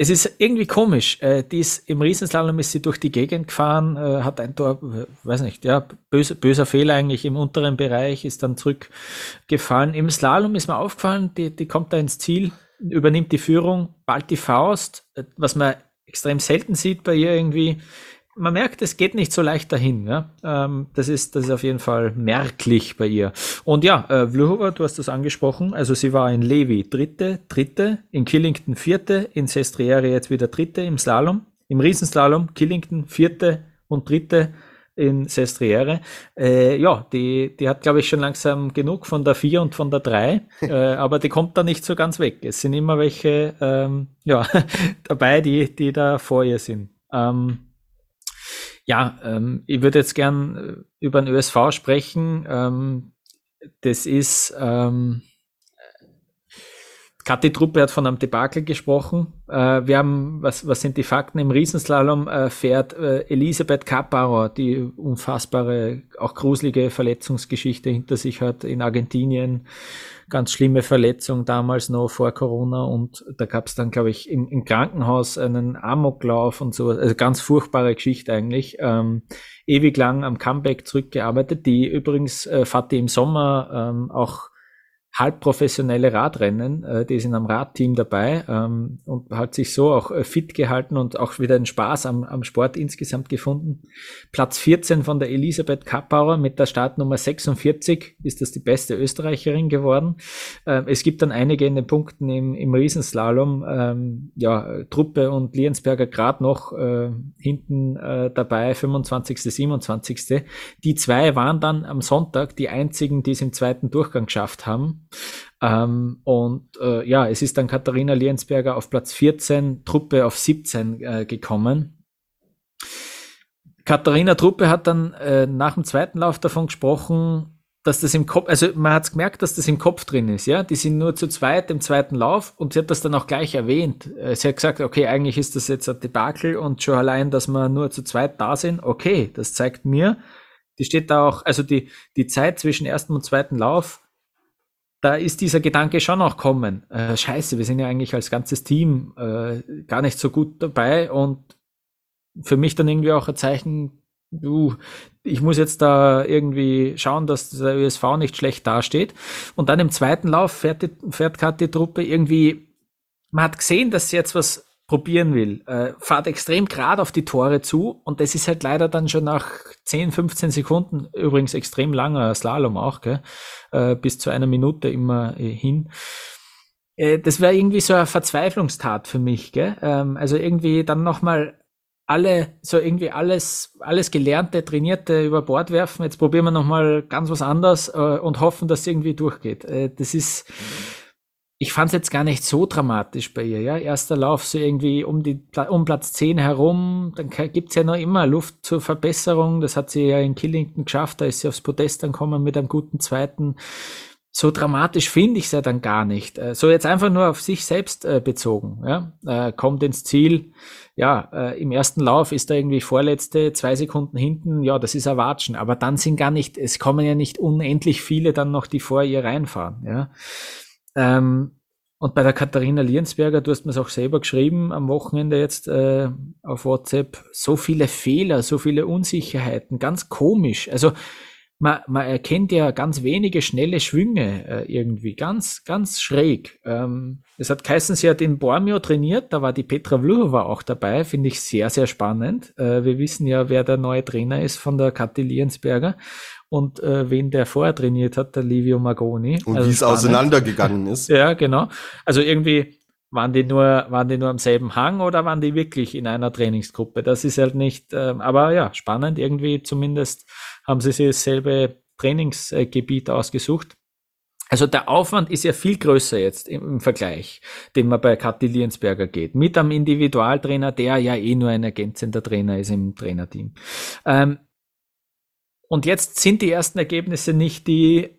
es ist irgendwie komisch. Äh, die ist, Im Riesenslalom ist sie durch die Gegend gefahren, äh, hat ein Tor, äh, weiß nicht, ja, böse, böser Fehler eigentlich im unteren Bereich, ist dann zurückgefallen. Im Slalom ist mir aufgefallen, die, die kommt da ins Ziel, übernimmt die Führung, bald die Faust, äh, was man extrem selten sieht bei ihr irgendwie man merkt, es geht nicht so leicht dahin. Ja? Ähm, das, ist, das ist auf jeden Fall merklich bei ihr. Und ja, äh, Vlhova, du hast das angesprochen. Also sie war in Levi dritte, dritte, in Killington vierte, in Sestriere jetzt wieder dritte im Slalom, im Riesenslalom, Killington vierte und dritte in Sestriere. Äh, ja, die, die hat, glaube ich, schon langsam genug von der 4 und von der 3, (laughs) äh, aber die kommt da nicht so ganz weg. Es sind immer welche ähm, ja, (laughs) dabei, die, die da vor ihr sind. Ähm, ja, ähm, ich würde jetzt gern äh, über den ÖSV sprechen. Ähm, das ist, ähm, Kathi Truppe hat von einem Debakel gesprochen. Äh, wir haben, was, was sind die Fakten? Im Riesenslalom äh, fährt äh, Elisabeth Kappauer, die unfassbare, auch gruselige Verletzungsgeschichte hinter sich hat in Argentinien ganz schlimme Verletzung damals noch vor Corona und da gab es dann, glaube ich, im, im, Krankenhaus einen Amoklauf und so, also ganz furchtbare Geschichte eigentlich. Ähm, ewig lang am Comeback zurückgearbeitet, die übrigens äh, Fatih im Sommer ähm, auch halbprofessionelle Radrennen, äh, die sind am Radteam dabei ähm, und hat sich so auch äh, fit gehalten und auch wieder einen Spaß am, am Sport insgesamt gefunden. Platz 14 von der Elisabeth Kappauer mit der Startnummer 46 ist das die beste Österreicherin geworden. Äh, es gibt dann einige in den Punkten im, im Riesenslalom, ähm, ja, Truppe und Liensberger gerade noch äh, hinten äh, dabei, 25., 27. Die zwei waren dann am Sonntag die einzigen, die es im zweiten Durchgang geschafft haben. Ähm, und äh, ja, es ist dann Katharina Liensberger auf Platz 14, Truppe auf 17 äh, gekommen. Katharina Truppe hat dann äh, nach dem zweiten Lauf davon gesprochen, dass das im Kopf, also man hat gemerkt, dass das im Kopf drin ist, ja. Die sind nur zu zweit im zweiten Lauf und sie hat das dann auch gleich erwähnt. Äh, sie hat gesagt, okay, eigentlich ist das jetzt ein Debakel und schon allein, dass wir nur zu zweit da sind, okay, das zeigt mir, Die steht da auch, also die, die Zeit zwischen ersten und zweiten Lauf, da ist dieser Gedanke schon auch kommen. Äh, scheiße, wir sind ja eigentlich als ganzes Team äh, gar nicht so gut dabei und für mich dann irgendwie auch ein Zeichen, du, ich muss jetzt da irgendwie schauen, dass der ÖSV nicht schlecht dasteht. Und dann im zweiten Lauf fährt, die, fährt gerade die Truppe irgendwie, man hat gesehen, dass sie jetzt was probieren will, äh, fahrt extrem gerade auf die Tore zu und das ist halt leider dann schon nach 10, 15 Sekunden, übrigens extrem langer Slalom auch, gell, äh, bis zu einer Minute immer äh, hin. Äh, das wäre irgendwie so eine Verzweiflungstat für mich, gell? Ähm, also irgendwie dann nochmal alle, so irgendwie alles, alles Gelernte, Trainierte über Bord werfen. Jetzt probieren wir nochmal ganz was anderes äh, und hoffen, dass es irgendwie durchgeht. Äh, das ist, ich fand es jetzt gar nicht so dramatisch bei ihr. Ja, erster Lauf so irgendwie um die um Platz 10 herum. Dann gibt's ja noch immer Luft zur Verbesserung. Das hat sie ja in Killington geschafft. Da ist sie aufs Podest dann gekommen mit einem guten zweiten. So dramatisch finde ich es ja dann gar nicht. Äh, so jetzt einfach nur auf sich selbst äh, bezogen. Ja, äh, kommt ins Ziel. Ja, äh, im ersten Lauf ist da irgendwie vorletzte zwei Sekunden hinten. Ja, das ist Erwatschen. Aber dann sind gar nicht, es kommen ja nicht unendlich viele dann noch, die vor ihr reinfahren. Ja. Ähm, und bei der Katharina Liensberger, du hast mir es auch selber geschrieben am Wochenende jetzt äh, auf WhatsApp, so viele Fehler, so viele Unsicherheiten, ganz komisch. Also man, man erkennt ja ganz wenige schnelle Schwünge äh, irgendwie, ganz, ganz schräg. Ähm, es hat geheißen, sie hat in Bormio trainiert, da war die Petra Vluhova auch dabei, finde ich sehr, sehr spannend. Äh, wir wissen ja, wer der neue Trainer ist von der Kathi Liensberger und äh, wen der vorher trainiert hat, der Livio Magoni. Und also wie es auseinandergegangen ist. (laughs) ja, genau. Also irgendwie waren die nur, waren die nur am selben Hang oder waren die wirklich in einer Trainingsgruppe? Das ist halt nicht, äh, aber ja, spannend. Irgendwie zumindest haben sie sich dasselbe Trainingsgebiet ausgesucht. Also der Aufwand ist ja viel größer jetzt im, Vergleich, den man bei Kathi Liensberger geht. Mit einem Individualtrainer, der ja eh nur ein ergänzender Trainer ist im Trainerteam. Ähm, und jetzt sind die ersten Ergebnisse nicht die,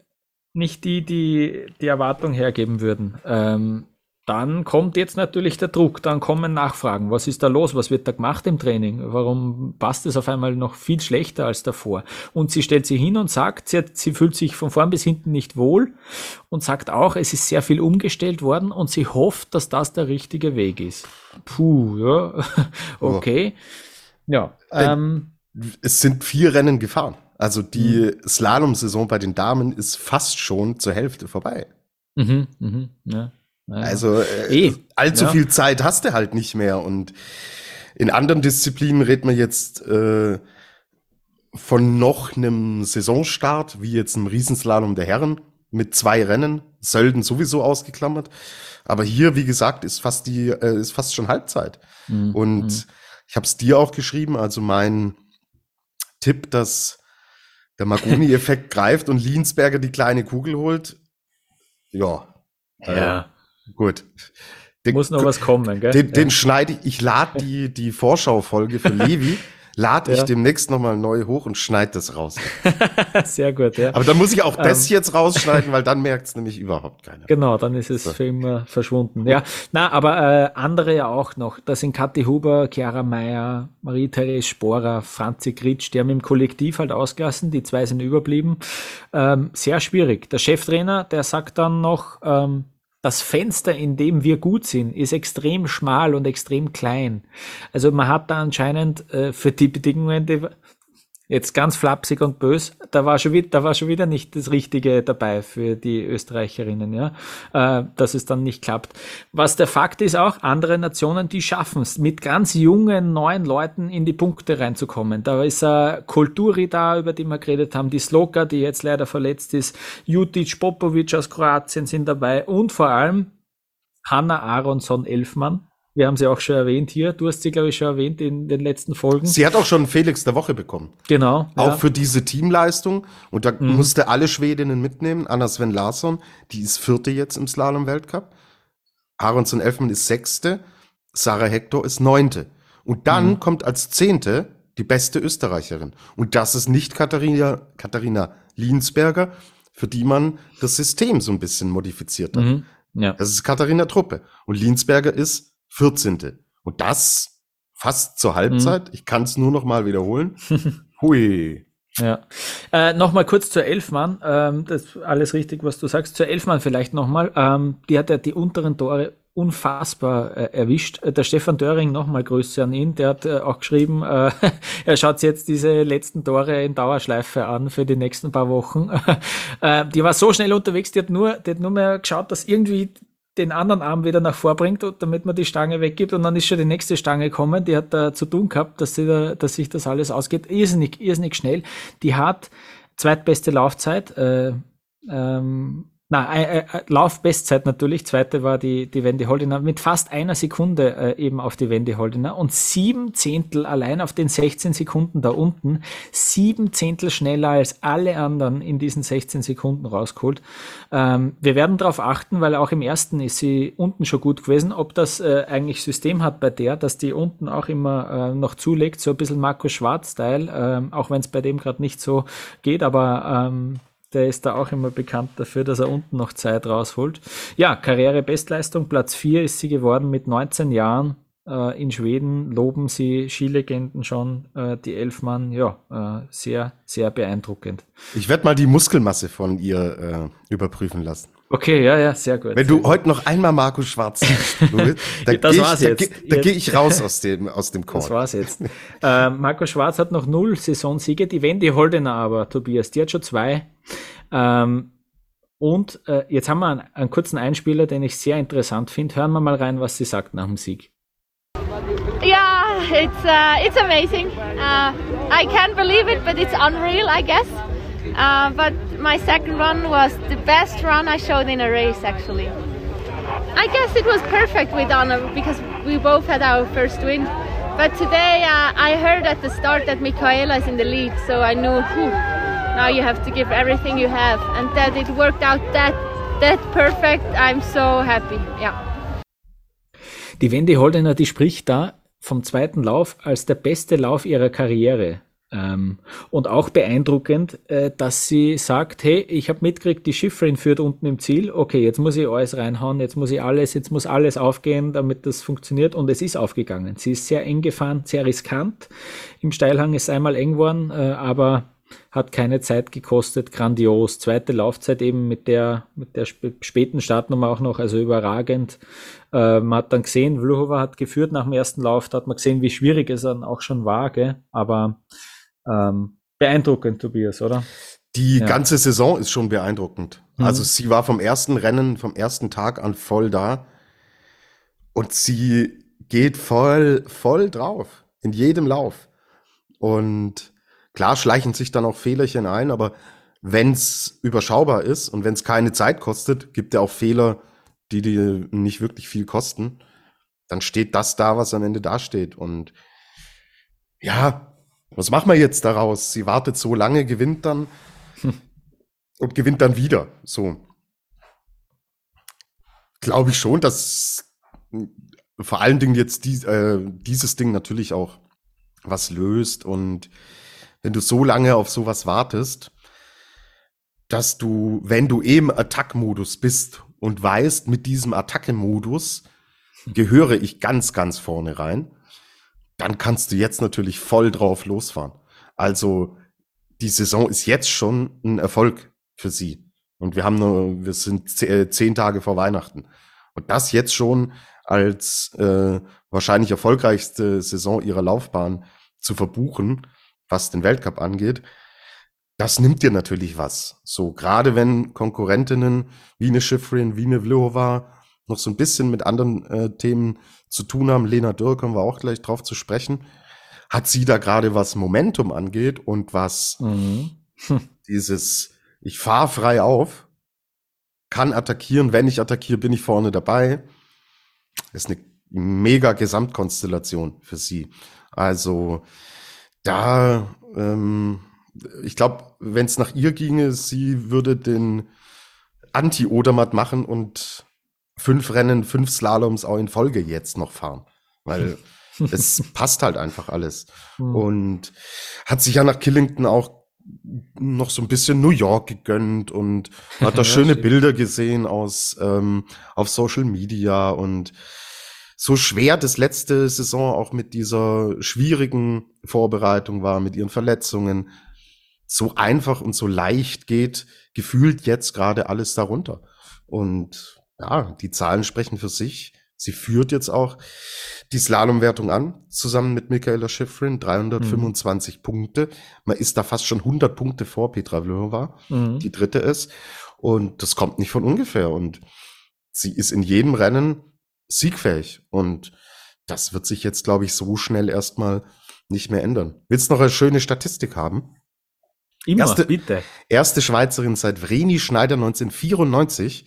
nicht die, die die Erwartung hergeben würden. Dann kommt jetzt natürlich der Druck, dann kommen Nachfragen. Was ist da los? Was wird da gemacht im Training? Warum passt es auf einmal noch viel schlechter als davor? Und sie stellt sich hin und sagt, sie, hat, sie fühlt sich von vorn bis hinten nicht wohl und sagt auch, es ist sehr viel umgestellt worden und sie hofft, dass das der richtige Weg ist. Puh, ja, (laughs) okay. Ja. Ähm, es sind vier Rennen gefahren. Also die mhm. Slalom-Saison bei den Damen ist fast schon zur Hälfte vorbei. Mhm, mhm, ja. Naja. Also äh, eh, allzu ja. viel Zeit hast du halt nicht mehr. Und in anderen Disziplinen redet man jetzt äh, von noch einem Saisonstart, wie jetzt einem Riesenslalom der Herren mit zwei Rennen, Sölden sowieso ausgeklammert. Aber hier, wie gesagt, ist fast die, äh, ist fast schon Halbzeit. Mhm. Und mhm. ich habe es dir auch geschrieben, also mein Tipp, dass der Maguni-Effekt (laughs) greift und Liensberger die kleine Kugel holt. Ja. Ja. Gut. Den, Muss noch was kommen, gell? Den, ja. den schneide ich, ich lade die, die Vorschaufolge für (laughs) Levi lade ich ja. demnächst nochmal neu hoch und schneide das raus. (laughs) Sehr gut, ja. Aber dann muss ich auch ähm. das jetzt rausschneiden, weil dann (laughs) merkt es nämlich überhaupt keiner. Genau, dann ist es so. für immer verschwunden. Ja, na, aber äh, andere ja auch noch. Da sind Kathi Huber, Chiara Meyer, Marie-Therese Sporer, Franzi Gritsch, die haben im Kollektiv halt ausgelassen, die zwei sind überblieben. Ähm, sehr schwierig. Der Cheftrainer, der sagt dann noch, ähm, das Fenster, in dem wir gut sind, ist extrem schmal und extrem klein. Also man hat da anscheinend äh, für die Bedingungen, die, jetzt ganz flapsig und bös, da war schon wieder, da war schon wieder nicht das Richtige dabei für die Österreicherinnen, ja, äh, dass es dann nicht klappt. Was der Fakt ist auch, andere Nationen, die schaffen es, mit ganz jungen, neuen Leuten in die Punkte reinzukommen. Da ist äh, Kulturi da, über die wir geredet haben, die Sloka, die jetzt leider verletzt ist, Jutic Popovic aus Kroatien sind dabei und vor allem Hanna Aronson Elfmann, wir haben sie auch schon erwähnt hier. Du hast sie, glaube ich, schon erwähnt in den letzten Folgen. Sie hat auch schon Felix der Woche bekommen. Genau. Auch ja. für diese Teamleistung. Und da mhm. musste alle Schwedinnen mitnehmen. Anna Sven Larsson, die ist vierte jetzt im Slalom-Weltcup. Aronson Elfmann ist sechste. Sarah Hector ist neunte. Und dann mhm. kommt als zehnte die beste Österreicherin. Und das ist nicht Katharina, Katharina Liensberger, für die man das System so ein bisschen modifiziert hat. Mhm. Ja. Das ist Katharina Truppe. Und Liensberger ist 14. Und das fast zur Halbzeit. Mhm. Ich kann es nur noch mal wiederholen. (laughs) Hui. Ja. Äh, nochmal kurz zur Elfmann. Ähm, das ist alles richtig, was du sagst. Zur Elfmann vielleicht nochmal. Ähm, die hat ja die unteren Tore unfassbar äh, erwischt. Äh, der Stefan Döring, nochmal Grüße an ihn, der hat äh, auch geschrieben, äh, (laughs) er schaut jetzt diese letzten Tore in Dauerschleife an für die nächsten paar Wochen. (laughs) äh, die war so schnell unterwegs, die hat nur, die hat nur mehr geschaut, dass irgendwie den anderen Arm wieder nach vorbringt, damit man die Stange weggibt und dann ist schon die nächste Stange kommen. Die hat da zu tun gehabt, dass, sie da, dass sich das alles ausgeht. Irrsinnig, irrsinnig schnell. Die hat zweitbeste Laufzeit. Äh, ähm, na, äh, äh, Laufbestzeit natürlich. Zweite war die, die Wendy Holdiner mit fast einer Sekunde äh, eben auf die Wendy Holdiner und sieben Zehntel allein auf den 16 Sekunden da unten. Sieben Zehntel schneller als alle anderen in diesen 16 Sekunden rausgeholt. Ähm, wir werden darauf achten, weil auch im ersten ist sie unten schon gut gewesen, ob das äh, eigentlich System hat bei der, dass die unten auch immer äh, noch zulegt, so ein bisschen Markus Schwarz-Style, äh, auch wenn es bei dem gerade nicht so geht, aber ähm, der ist da auch immer bekannt dafür, dass er unten noch Zeit rausholt. Ja, Karrierebestleistung, Platz 4 ist sie geworden mit 19 Jahren. Äh, in Schweden loben sie Skilegenden schon, äh, die Elfmann, ja, äh, sehr, sehr beeindruckend. Ich werde mal die Muskelmasse von ihr äh, überprüfen lassen. Okay, ja, ja, sehr gut. Wenn du heute noch einmal Markus Schwarz willst, dann gehe ich, da, da geh ich raus aus dem, aus dem Call. (laughs) Das war's jetzt. äh, Markus Schwarz hat noch null Saisonsiege, die Wendy Holdener aber, Tobias, die hat schon zwei. Ähm, und äh, jetzt haben wir einen, einen, kurzen Einspieler, den ich sehr interessant finde. Hören wir mal rein, was sie sagt nach dem Sieg. Yeah, it's uh, it's amazing. Uh, I can't believe it, but it's unreal, I guess. Uh, but my second run was the best run I showed in a race, actually. I guess it was perfect with Anna because we both had our first win. But today uh, I heard at the start that Michaela is in the lead, so I knew now you have to give everything you have, and that it worked out that that perfect. I'm so happy. Yeah. Die Wendy Holdener, die spricht da vom zweiten Lauf als der beste Lauf ihrer Karriere. Ähm, und auch beeindruckend, äh, dass sie sagt, hey, ich habe mitgekriegt, die Schifferin führt unten im Ziel, okay, jetzt muss ich alles reinhauen, jetzt muss ich alles, jetzt muss alles aufgehen, damit das funktioniert und es ist aufgegangen. Sie ist sehr eng gefahren, sehr riskant. Im Steilhang ist einmal eng geworden, äh, aber hat keine Zeit gekostet, grandios. Zweite Laufzeit eben mit der, mit der späten Startnummer auch noch, also überragend. Äh, man hat dann gesehen, Vluhova hat geführt nach dem ersten Lauf, da hat man gesehen, wie schwierig es dann auch schon war, gell? aber ähm, beeindruckend, Tobias, oder? Die ja. ganze Saison ist schon beeindruckend. Mhm. Also sie war vom ersten Rennen, vom ersten Tag an voll da. Und sie geht voll, voll drauf. In jedem Lauf. Und klar schleichen sich dann auch Fehlerchen ein, aber wenn's überschaubar ist und wenn's keine Zeit kostet, gibt er auch Fehler, die dir nicht wirklich viel kosten. Dann steht das da, was am Ende dasteht. Und ja, was machen wir jetzt daraus? Sie wartet so lange, gewinnt dann hm. und gewinnt dann wieder. So. Glaube ich schon, dass vor allen Dingen jetzt die, äh, dieses Ding natürlich auch was löst und wenn du so lange auf sowas wartest, dass du, wenn du eben Attack-Modus bist und weißt, mit diesem Attacke-Modus gehöre ich ganz, ganz vorne rein, dann kannst du jetzt natürlich voll drauf losfahren. Also die Saison ist jetzt schon ein Erfolg für sie. Und wir haben nur, wir sind äh, zehn Tage vor Weihnachten. Und das jetzt schon als äh, wahrscheinlich erfolgreichste Saison ihrer Laufbahn zu verbuchen, was den Weltcup angeht, das nimmt dir natürlich was. So, gerade wenn Konkurrentinnen wie eine Schifrin, wie eine Vlhova noch so ein bisschen mit anderen äh, Themen zu tun haben. Lena Dürr kommen wir auch gleich drauf zu sprechen. Hat sie da gerade was Momentum angeht und was mhm. (laughs) dieses, ich fahre frei auf, kann attackieren, wenn ich attackiere, bin ich vorne dabei. ist eine mega Gesamtkonstellation für sie. Also da, ähm, ich glaube, wenn es nach ihr ginge, sie würde den Anti-Odermatt machen und fünf Rennen, fünf Slaloms auch in Folge jetzt noch fahren. Weil (laughs) es passt halt einfach alles. Mhm. Und hat sich ja nach Killington auch noch so ein bisschen New York gegönnt und (laughs) hat da schöne. Bilder gesehen aus ähm, auf Social Media und so schwer das letzte Saison auch mit dieser schwierigen Vorbereitung war, mit ihren Verletzungen. so einfach und so leicht geht, gefühlt jetzt gerade alles darunter. Und ja, die Zahlen sprechen für sich. Sie führt jetzt auch die Slalomwertung an, zusammen mit Michaela Schifrin, 325 mhm. Punkte. Man ist da fast schon 100 Punkte vor Petra Vlhova, mhm. die dritte ist. Und das kommt nicht von ungefähr. Und sie ist in jedem Rennen siegfähig. Und das wird sich jetzt, glaube ich, so schnell erstmal nicht mehr ändern. Willst du noch eine schöne Statistik haben? Immer, erste, bitte. Erste Schweizerin seit Vreni Schneider 1994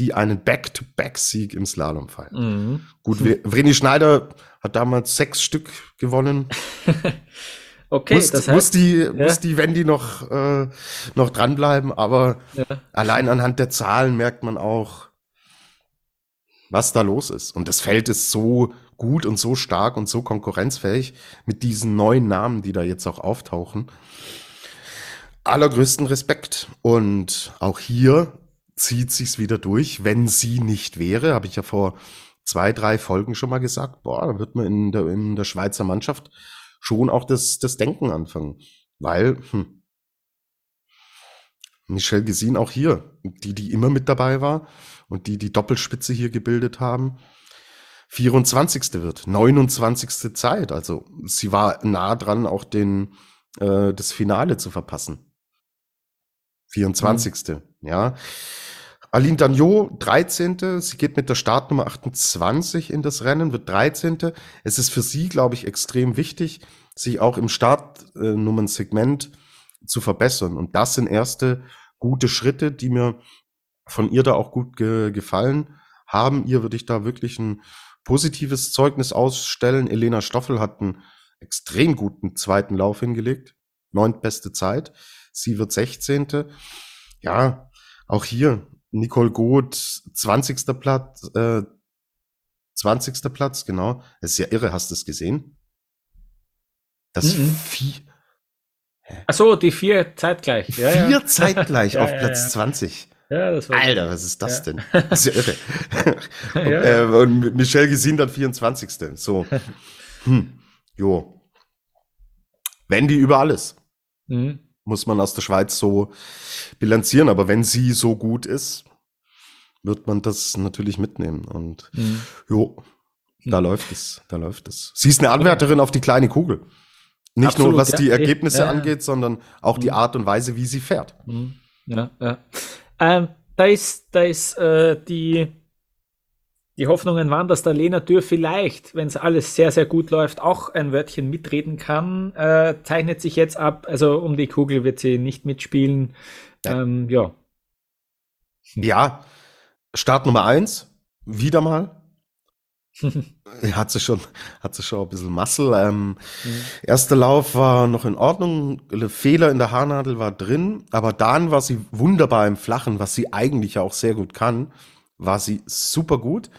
die einen Back-to-Back-Sieg im Slalom feiern. Mhm. Gut, Vreni Schneider hat damals sechs Stück gewonnen. (laughs) okay, muss, das heißt, muss die, ja. muss die Wendy noch, äh, noch dranbleiben, aber ja. allein anhand der Zahlen merkt man auch, was da los ist. Und das Feld ist so gut und so stark und so konkurrenzfähig mit diesen neuen Namen, die da jetzt auch auftauchen. Allergrößten Respekt. Und auch hier zieht sich's wieder durch. Wenn sie nicht wäre, habe ich ja vor zwei, drei Folgen schon mal gesagt, boah, da wird man in der, in der Schweizer Mannschaft schon auch das, das Denken anfangen. Weil, hm, Michelle Gesin auch hier, die, die immer mit dabei war und die die Doppelspitze hier gebildet haben, 24. wird, 29. Zeit. Also sie war nah dran, auch den, äh, das Finale zu verpassen. 24. Mhm. Ja. Aline Dagnot, 13. Sie geht mit der Startnummer 28 in das Rennen, wird 13. Es ist für sie, glaube ich, extrem wichtig, sich auch im Startnummernsegment zu verbessern. Und das sind erste gute Schritte, die mir von ihr da auch gut ge gefallen haben. Ihr würde ich da wirklich ein positives Zeugnis ausstellen. Elena Stoffel hat einen extrem guten zweiten Lauf hingelegt. Neuntbeste Zeit. Sie wird 16. Ja, auch hier Nicole Goth, 20. Platz, äh, 20. Platz, genau. Das ist ja irre, hast du es gesehen? Das mhm. vier. Ach so, die vier zeitgleich. Ja, vier (laughs) ja. zeitgleich auf Platz ja, 20. Ja, das war Alter, was ist das denn? Das ist ja irre. (laughs) und, äh, und Michelle Gesin dann 24. So. (laughs) Hm. Jo. Wenn die über alles. Mhm muss man aus der Schweiz so bilanzieren. Aber wenn sie so gut ist, wird man das natürlich mitnehmen. Und mhm. jo, da mhm. läuft es, da läuft es. Sie ist eine Anwärterin auf die kleine Kugel. Nicht Absolut, nur was ja. die Ergebnisse ja, ja. angeht, sondern auch die mhm. Art und Weise, wie sie fährt. Mhm. Ja, ja. Ähm, da ist, da ist äh, die die Hoffnungen waren, dass der Lena Dürr vielleicht, wenn es alles sehr, sehr gut läuft, auch ein Wörtchen mitreden kann. Äh, zeichnet sich jetzt ab. Also um die Kugel wird sie nicht mitspielen. Ja. Ähm, ja. ja. Start Nummer eins. Wieder mal. (laughs) hat sie schon, hat sie schon ein bisschen Muscle. Ähm, mhm. Erster Lauf war noch in Ordnung. Fehler in der Haarnadel war drin, aber dann war sie wunderbar im Flachen, was sie eigentlich auch sehr gut kann war sie super gut.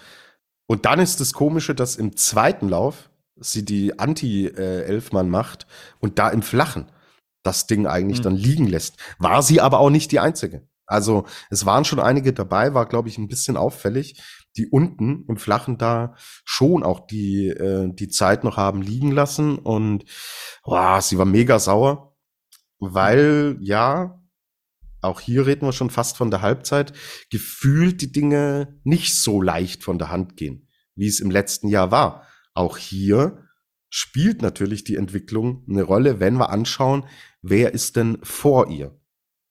Und dann ist das Komische, dass im zweiten Lauf sie die Anti-Elfmann macht und da im Flachen das Ding eigentlich mhm. dann liegen lässt. War sie aber auch nicht die einzige. Also es waren schon einige dabei, war glaube ich ein bisschen auffällig, die unten im Flachen da schon auch die äh, die Zeit noch haben liegen lassen und wow, sie war mega sauer, weil ja auch hier reden wir schon fast von der Halbzeit, gefühlt die Dinge nicht so leicht von der Hand gehen, wie es im letzten Jahr war. Auch hier spielt natürlich die Entwicklung eine Rolle, wenn wir anschauen, wer ist denn vor ihr.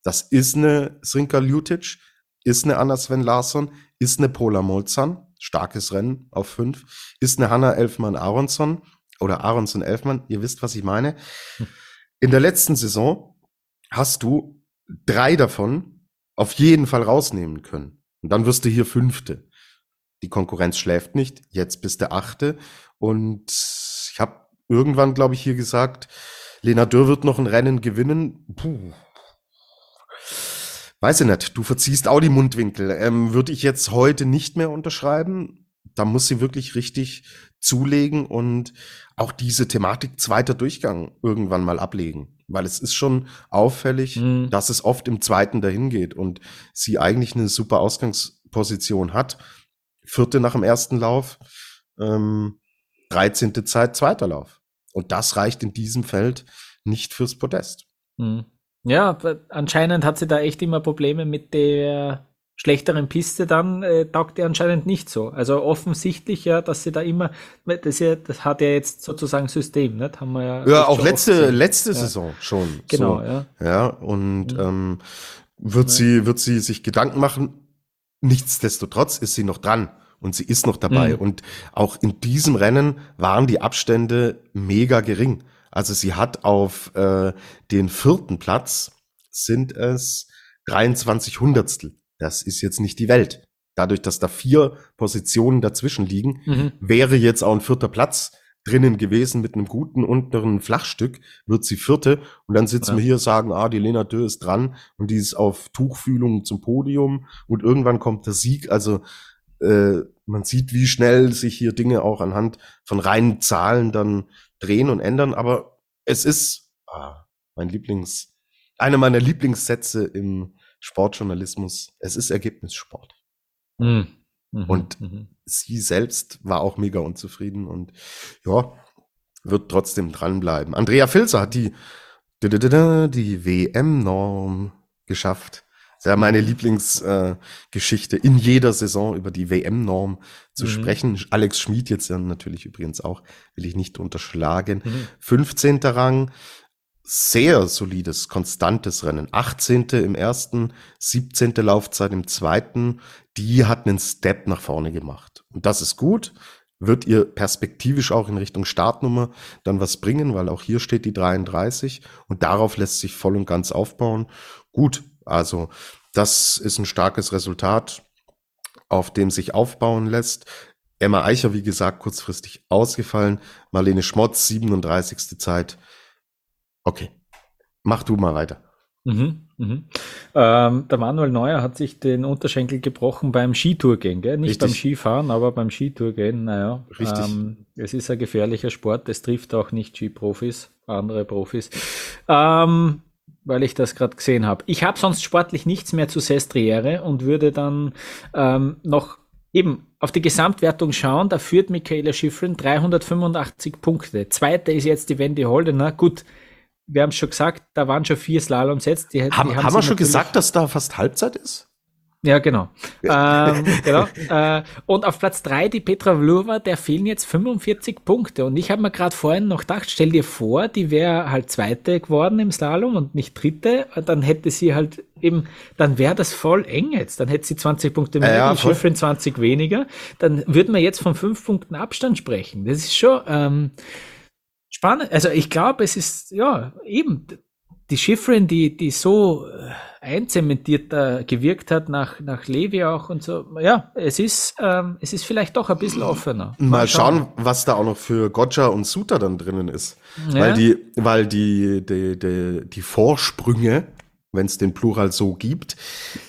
Das ist eine Srinka Ljutic, ist eine Anna Sven Larsson, ist eine Pola Molzan, starkes Rennen auf fünf, ist eine Hanna Elfmann Aronson oder Aronson Elfmann, ihr wisst, was ich meine. Hm. In der letzten Saison hast du drei davon auf jeden Fall rausnehmen können. Und dann wirst du hier Fünfte. Die Konkurrenz schläft nicht. Jetzt bist du Achte. Und ich habe irgendwann, glaube ich, hier gesagt, Lena Dürr wird noch ein Rennen gewinnen. Puh. Weiß ich nicht. Du verziehst auch die Mundwinkel. Ähm, Würde ich jetzt heute nicht mehr unterschreiben. Da muss sie wirklich richtig zulegen und auch diese Thematik zweiter Durchgang irgendwann mal ablegen weil es ist schon auffällig, mhm. dass es oft im zweiten dahin geht und sie eigentlich eine super Ausgangsposition hat. Vierte nach dem ersten Lauf, ähm, 13. Zeit, zweiter Lauf. Und das reicht in diesem Feld nicht fürs Podest. Mhm. Ja, anscheinend hat sie da echt immer Probleme mit der schlechteren Piste, dann äh, taugt er anscheinend nicht so. Also offensichtlich ja, dass sie da immer, das, ja, das hat ja jetzt sozusagen System, ne? Haben wir ja. Ja, auch letzte letzte Saison schon. Genau, so. ja. Ja und mhm. ähm, wird ja. sie wird sie sich Gedanken machen. Nichtsdestotrotz ist sie noch dran und sie ist noch dabei. Mhm. Und auch in diesem Rennen waren die Abstände mega gering. Also sie hat auf äh, den vierten Platz sind es 23 Hundertstel. Das ist jetzt nicht die Welt. Dadurch, dass da vier Positionen dazwischen liegen, mhm. wäre jetzt auch ein vierter Platz drinnen gewesen mit einem guten unteren Flachstück, wird sie vierte und dann sitzen ja. wir hier sagen, ah, die Lena Dö ist dran und die ist auf Tuchfühlung zum Podium und irgendwann kommt der Sieg. Also äh, man sieht, wie schnell sich hier Dinge auch anhand von reinen Zahlen dann drehen und ändern, aber es ist ah, mein Lieblings, einer meiner Lieblingssätze im Sportjournalismus. Es ist Ergebnissport. Mhm. Mhm. Und mhm. sie selbst war auch mega unzufrieden und ja, wird trotzdem dranbleiben. Andrea Filzer hat die, die WM-Norm geschafft. Das ist ja meine Lieblingsgeschichte äh, in jeder Saison über die WM-Norm zu mhm. sprechen. Alex Schmid jetzt ja natürlich übrigens auch, will ich nicht unterschlagen. Mhm. 15. Rang, sehr solides, konstantes Rennen. 18. im ersten, 17. Laufzeit im zweiten. Die hat einen Step nach vorne gemacht. Und das ist gut. Wird ihr perspektivisch auch in Richtung Startnummer dann was bringen, weil auch hier steht die 33 und darauf lässt sich voll und ganz aufbauen. Gut, also das ist ein starkes Resultat, auf dem sich aufbauen lässt. Emma Eicher, wie gesagt, kurzfristig ausgefallen. Marlene Schmotz, 37. Zeit Okay, mach du mal weiter. Mhm, mhm. Ähm, der Manuel Neuer hat sich den Unterschenkel gebrochen beim Skitourgehen, gell? nicht Richtig. beim Skifahren, aber beim Skitourgehen. Naja, Richtig. Ähm, es ist ein gefährlicher Sport, es trifft auch nicht Skiprofis, andere Profis. Ähm, weil ich das gerade gesehen habe. Ich habe sonst sportlich nichts mehr zu Sestriere und würde dann ähm, noch eben auf die Gesamtwertung schauen. Da führt Michaela Schifrin 385 Punkte. Zweite ist jetzt die Wendy Holdener. Gut, wir haben schon gesagt, da waren schon vier Slaloms jetzt. Die, haben, die haben, haben wir schon gesagt, dass da fast Halbzeit ist? Ja, genau. ähm, (laughs) genau. Äh, und auf Platz drei die Petra Vlhova, der fehlen jetzt 45 Punkte. Und ich habe mir gerade vorhin noch gedacht, stell dir vor, die wäre halt Zweite geworden im Slalom und nicht Dritte. Dann hätte sie halt eben, dann wäre das voll eng jetzt. Dann hätte sie 20 Punkte mehr, ja, die Schiffrin 20 weniger. Dann würden wir jetzt von fünf Punkten Abstand sprechen. Das ist schon... Ähm, spannend. Also ich glaube, es ist ja eben die Schifferin, die, die so äh, einzementiert da gewirkt hat nach, nach Levi auch und so. Ja, es ist, ähm, es ist vielleicht doch ein bisschen offener. Mal, Mal schauen. schauen. was da auch noch für Gotcha und Suta dann drinnen ist. Ja. Weil die, weil die, die, die, die Vorsprünge, wenn es den Plural so gibt,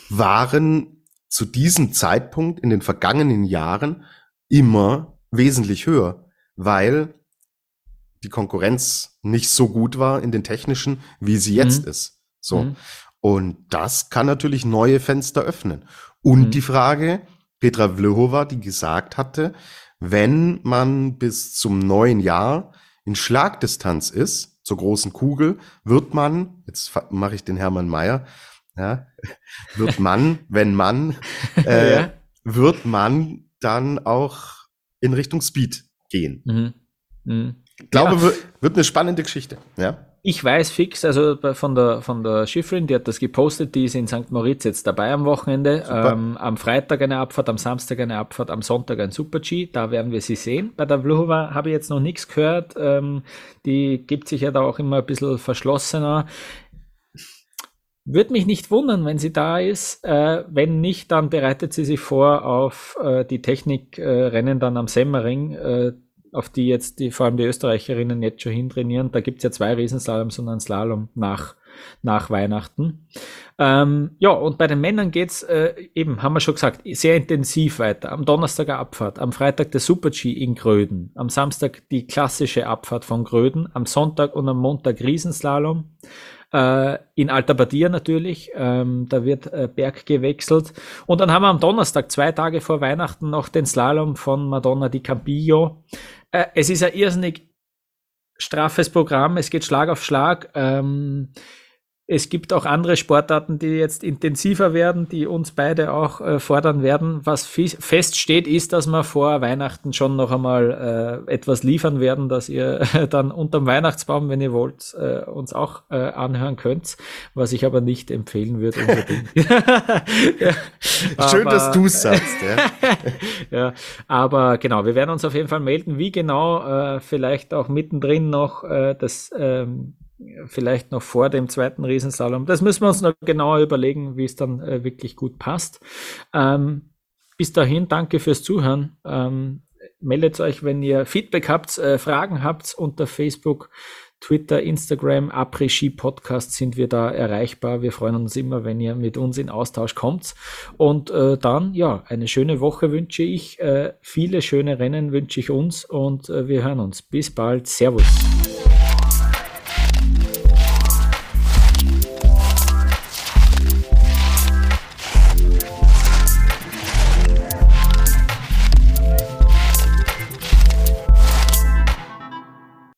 waren zu diesem Zeitpunkt in den vergangenen Jahren immer wesentlich höher, weil die Konkurrenz nicht so gut war in den technischen, wie sie jetzt mhm. ist. So. Mhm. Und das kann natürlich neue Fenster öffnen. Und mhm. die Frage, Petra Vlhova, die gesagt hatte, wenn man bis zum neuen Jahr in Schlagdistanz ist, zur großen Kugel, wird man, jetzt mache ich den Hermann Mayer, ja, (laughs) wird man, wenn man, (laughs) äh, ja. wird man dann auch in Richtung Speed gehen. Mhm. Mhm. Ich glaube, ja. wird eine spannende Geschichte. Ja. Ich weiß fix, also von der, von der Schifferin, die hat das gepostet, die ist in St. Moritz jetzt dabei am Wochenende. Ähm, am Freitag eine Abfahrt, am Samstag eine Abfahrt, am Sonntag ein Super-G. Da werden wir sie sehen. Bei der Vluhova habe ich jetzt noch nichts gehört. Ähm, die gibt sich ja da auch immer ein bisschen verschlossener. Würde mich nicht wundern, wenn sie da ist. Äh, wenn nicht, dann bereitet sie sich vor auf äh, die Technikrennen äh, dann am Semmering äh, auf die jetzt die, vor allem die Österreicherinnen jetzt schon hintrainieren. Da gibt's ja zwei Riesenslaloms und einen Slalom nach, nach Weihnachten. Ähm, ja, und bei den Männern geht's äh, eben, haben wir schon gesagt, sehr intensiv weiter. Am Donnerstag eine Abfahrt, am Freitag der Super-G in Gröden, am Samstag die klassische Abfahrt von Gröden, am Sonntag und am Montag Riesenslalom. Äh, in Alta Badia natürlich, ähm, da wird äh, Berg gewechselt. Und dann haben wir am Donnerstag, zwei Tage vor Weihnachten, noch den Slalom von Madonna di Campillo. Äh, es ist ein irrsinnig straffes Programm, es geht Schlag auf Schlag. Ähm, es gibt auch andere Sportarten, die jetzt intensiver werden, die uns beide auch äh, fordern werden. Was feststeht, ist, dass wir vor Weihnachten schon noch einmal äh, etwas liefern werden, dass ihr äh, (laughs) dann unterm Weihnachtsbaum, wenn ihr wollt, äh, uns auch äh, anhören könnt, was ich aber nicht empfehlen würde unbedingt. (laughs) ja, Schön, aber, dass du es sagst. Ja. (laughs) ja, aber genau, wir werden uns auf jeden Fall melden, wie genau, vielleicht auch mittendrin noch das ähm, vielleicht noch vor dem zweiten Riesensalom. Das müssen wir uns noch genauer überlegen, wie es dann äh, wirklich gut passt. Ähm, bis dahin, danke fürs Zuhören. Ähm, meldet euch, wenn ihr Feedback habt, äh, Fragen habt unter Facebook, Twitter, Instagram, Après-Ski Podcast sind wir da erreichbar. Wir freuen uns immer, wenn ihr mit uns in Austausch kommt. Und äh, dann, ja, eine schöne Woche wünsche ich. Äh, viele schöne Rennen wünsche ich uns und äh, wir hören uns. Bis bald. Servus.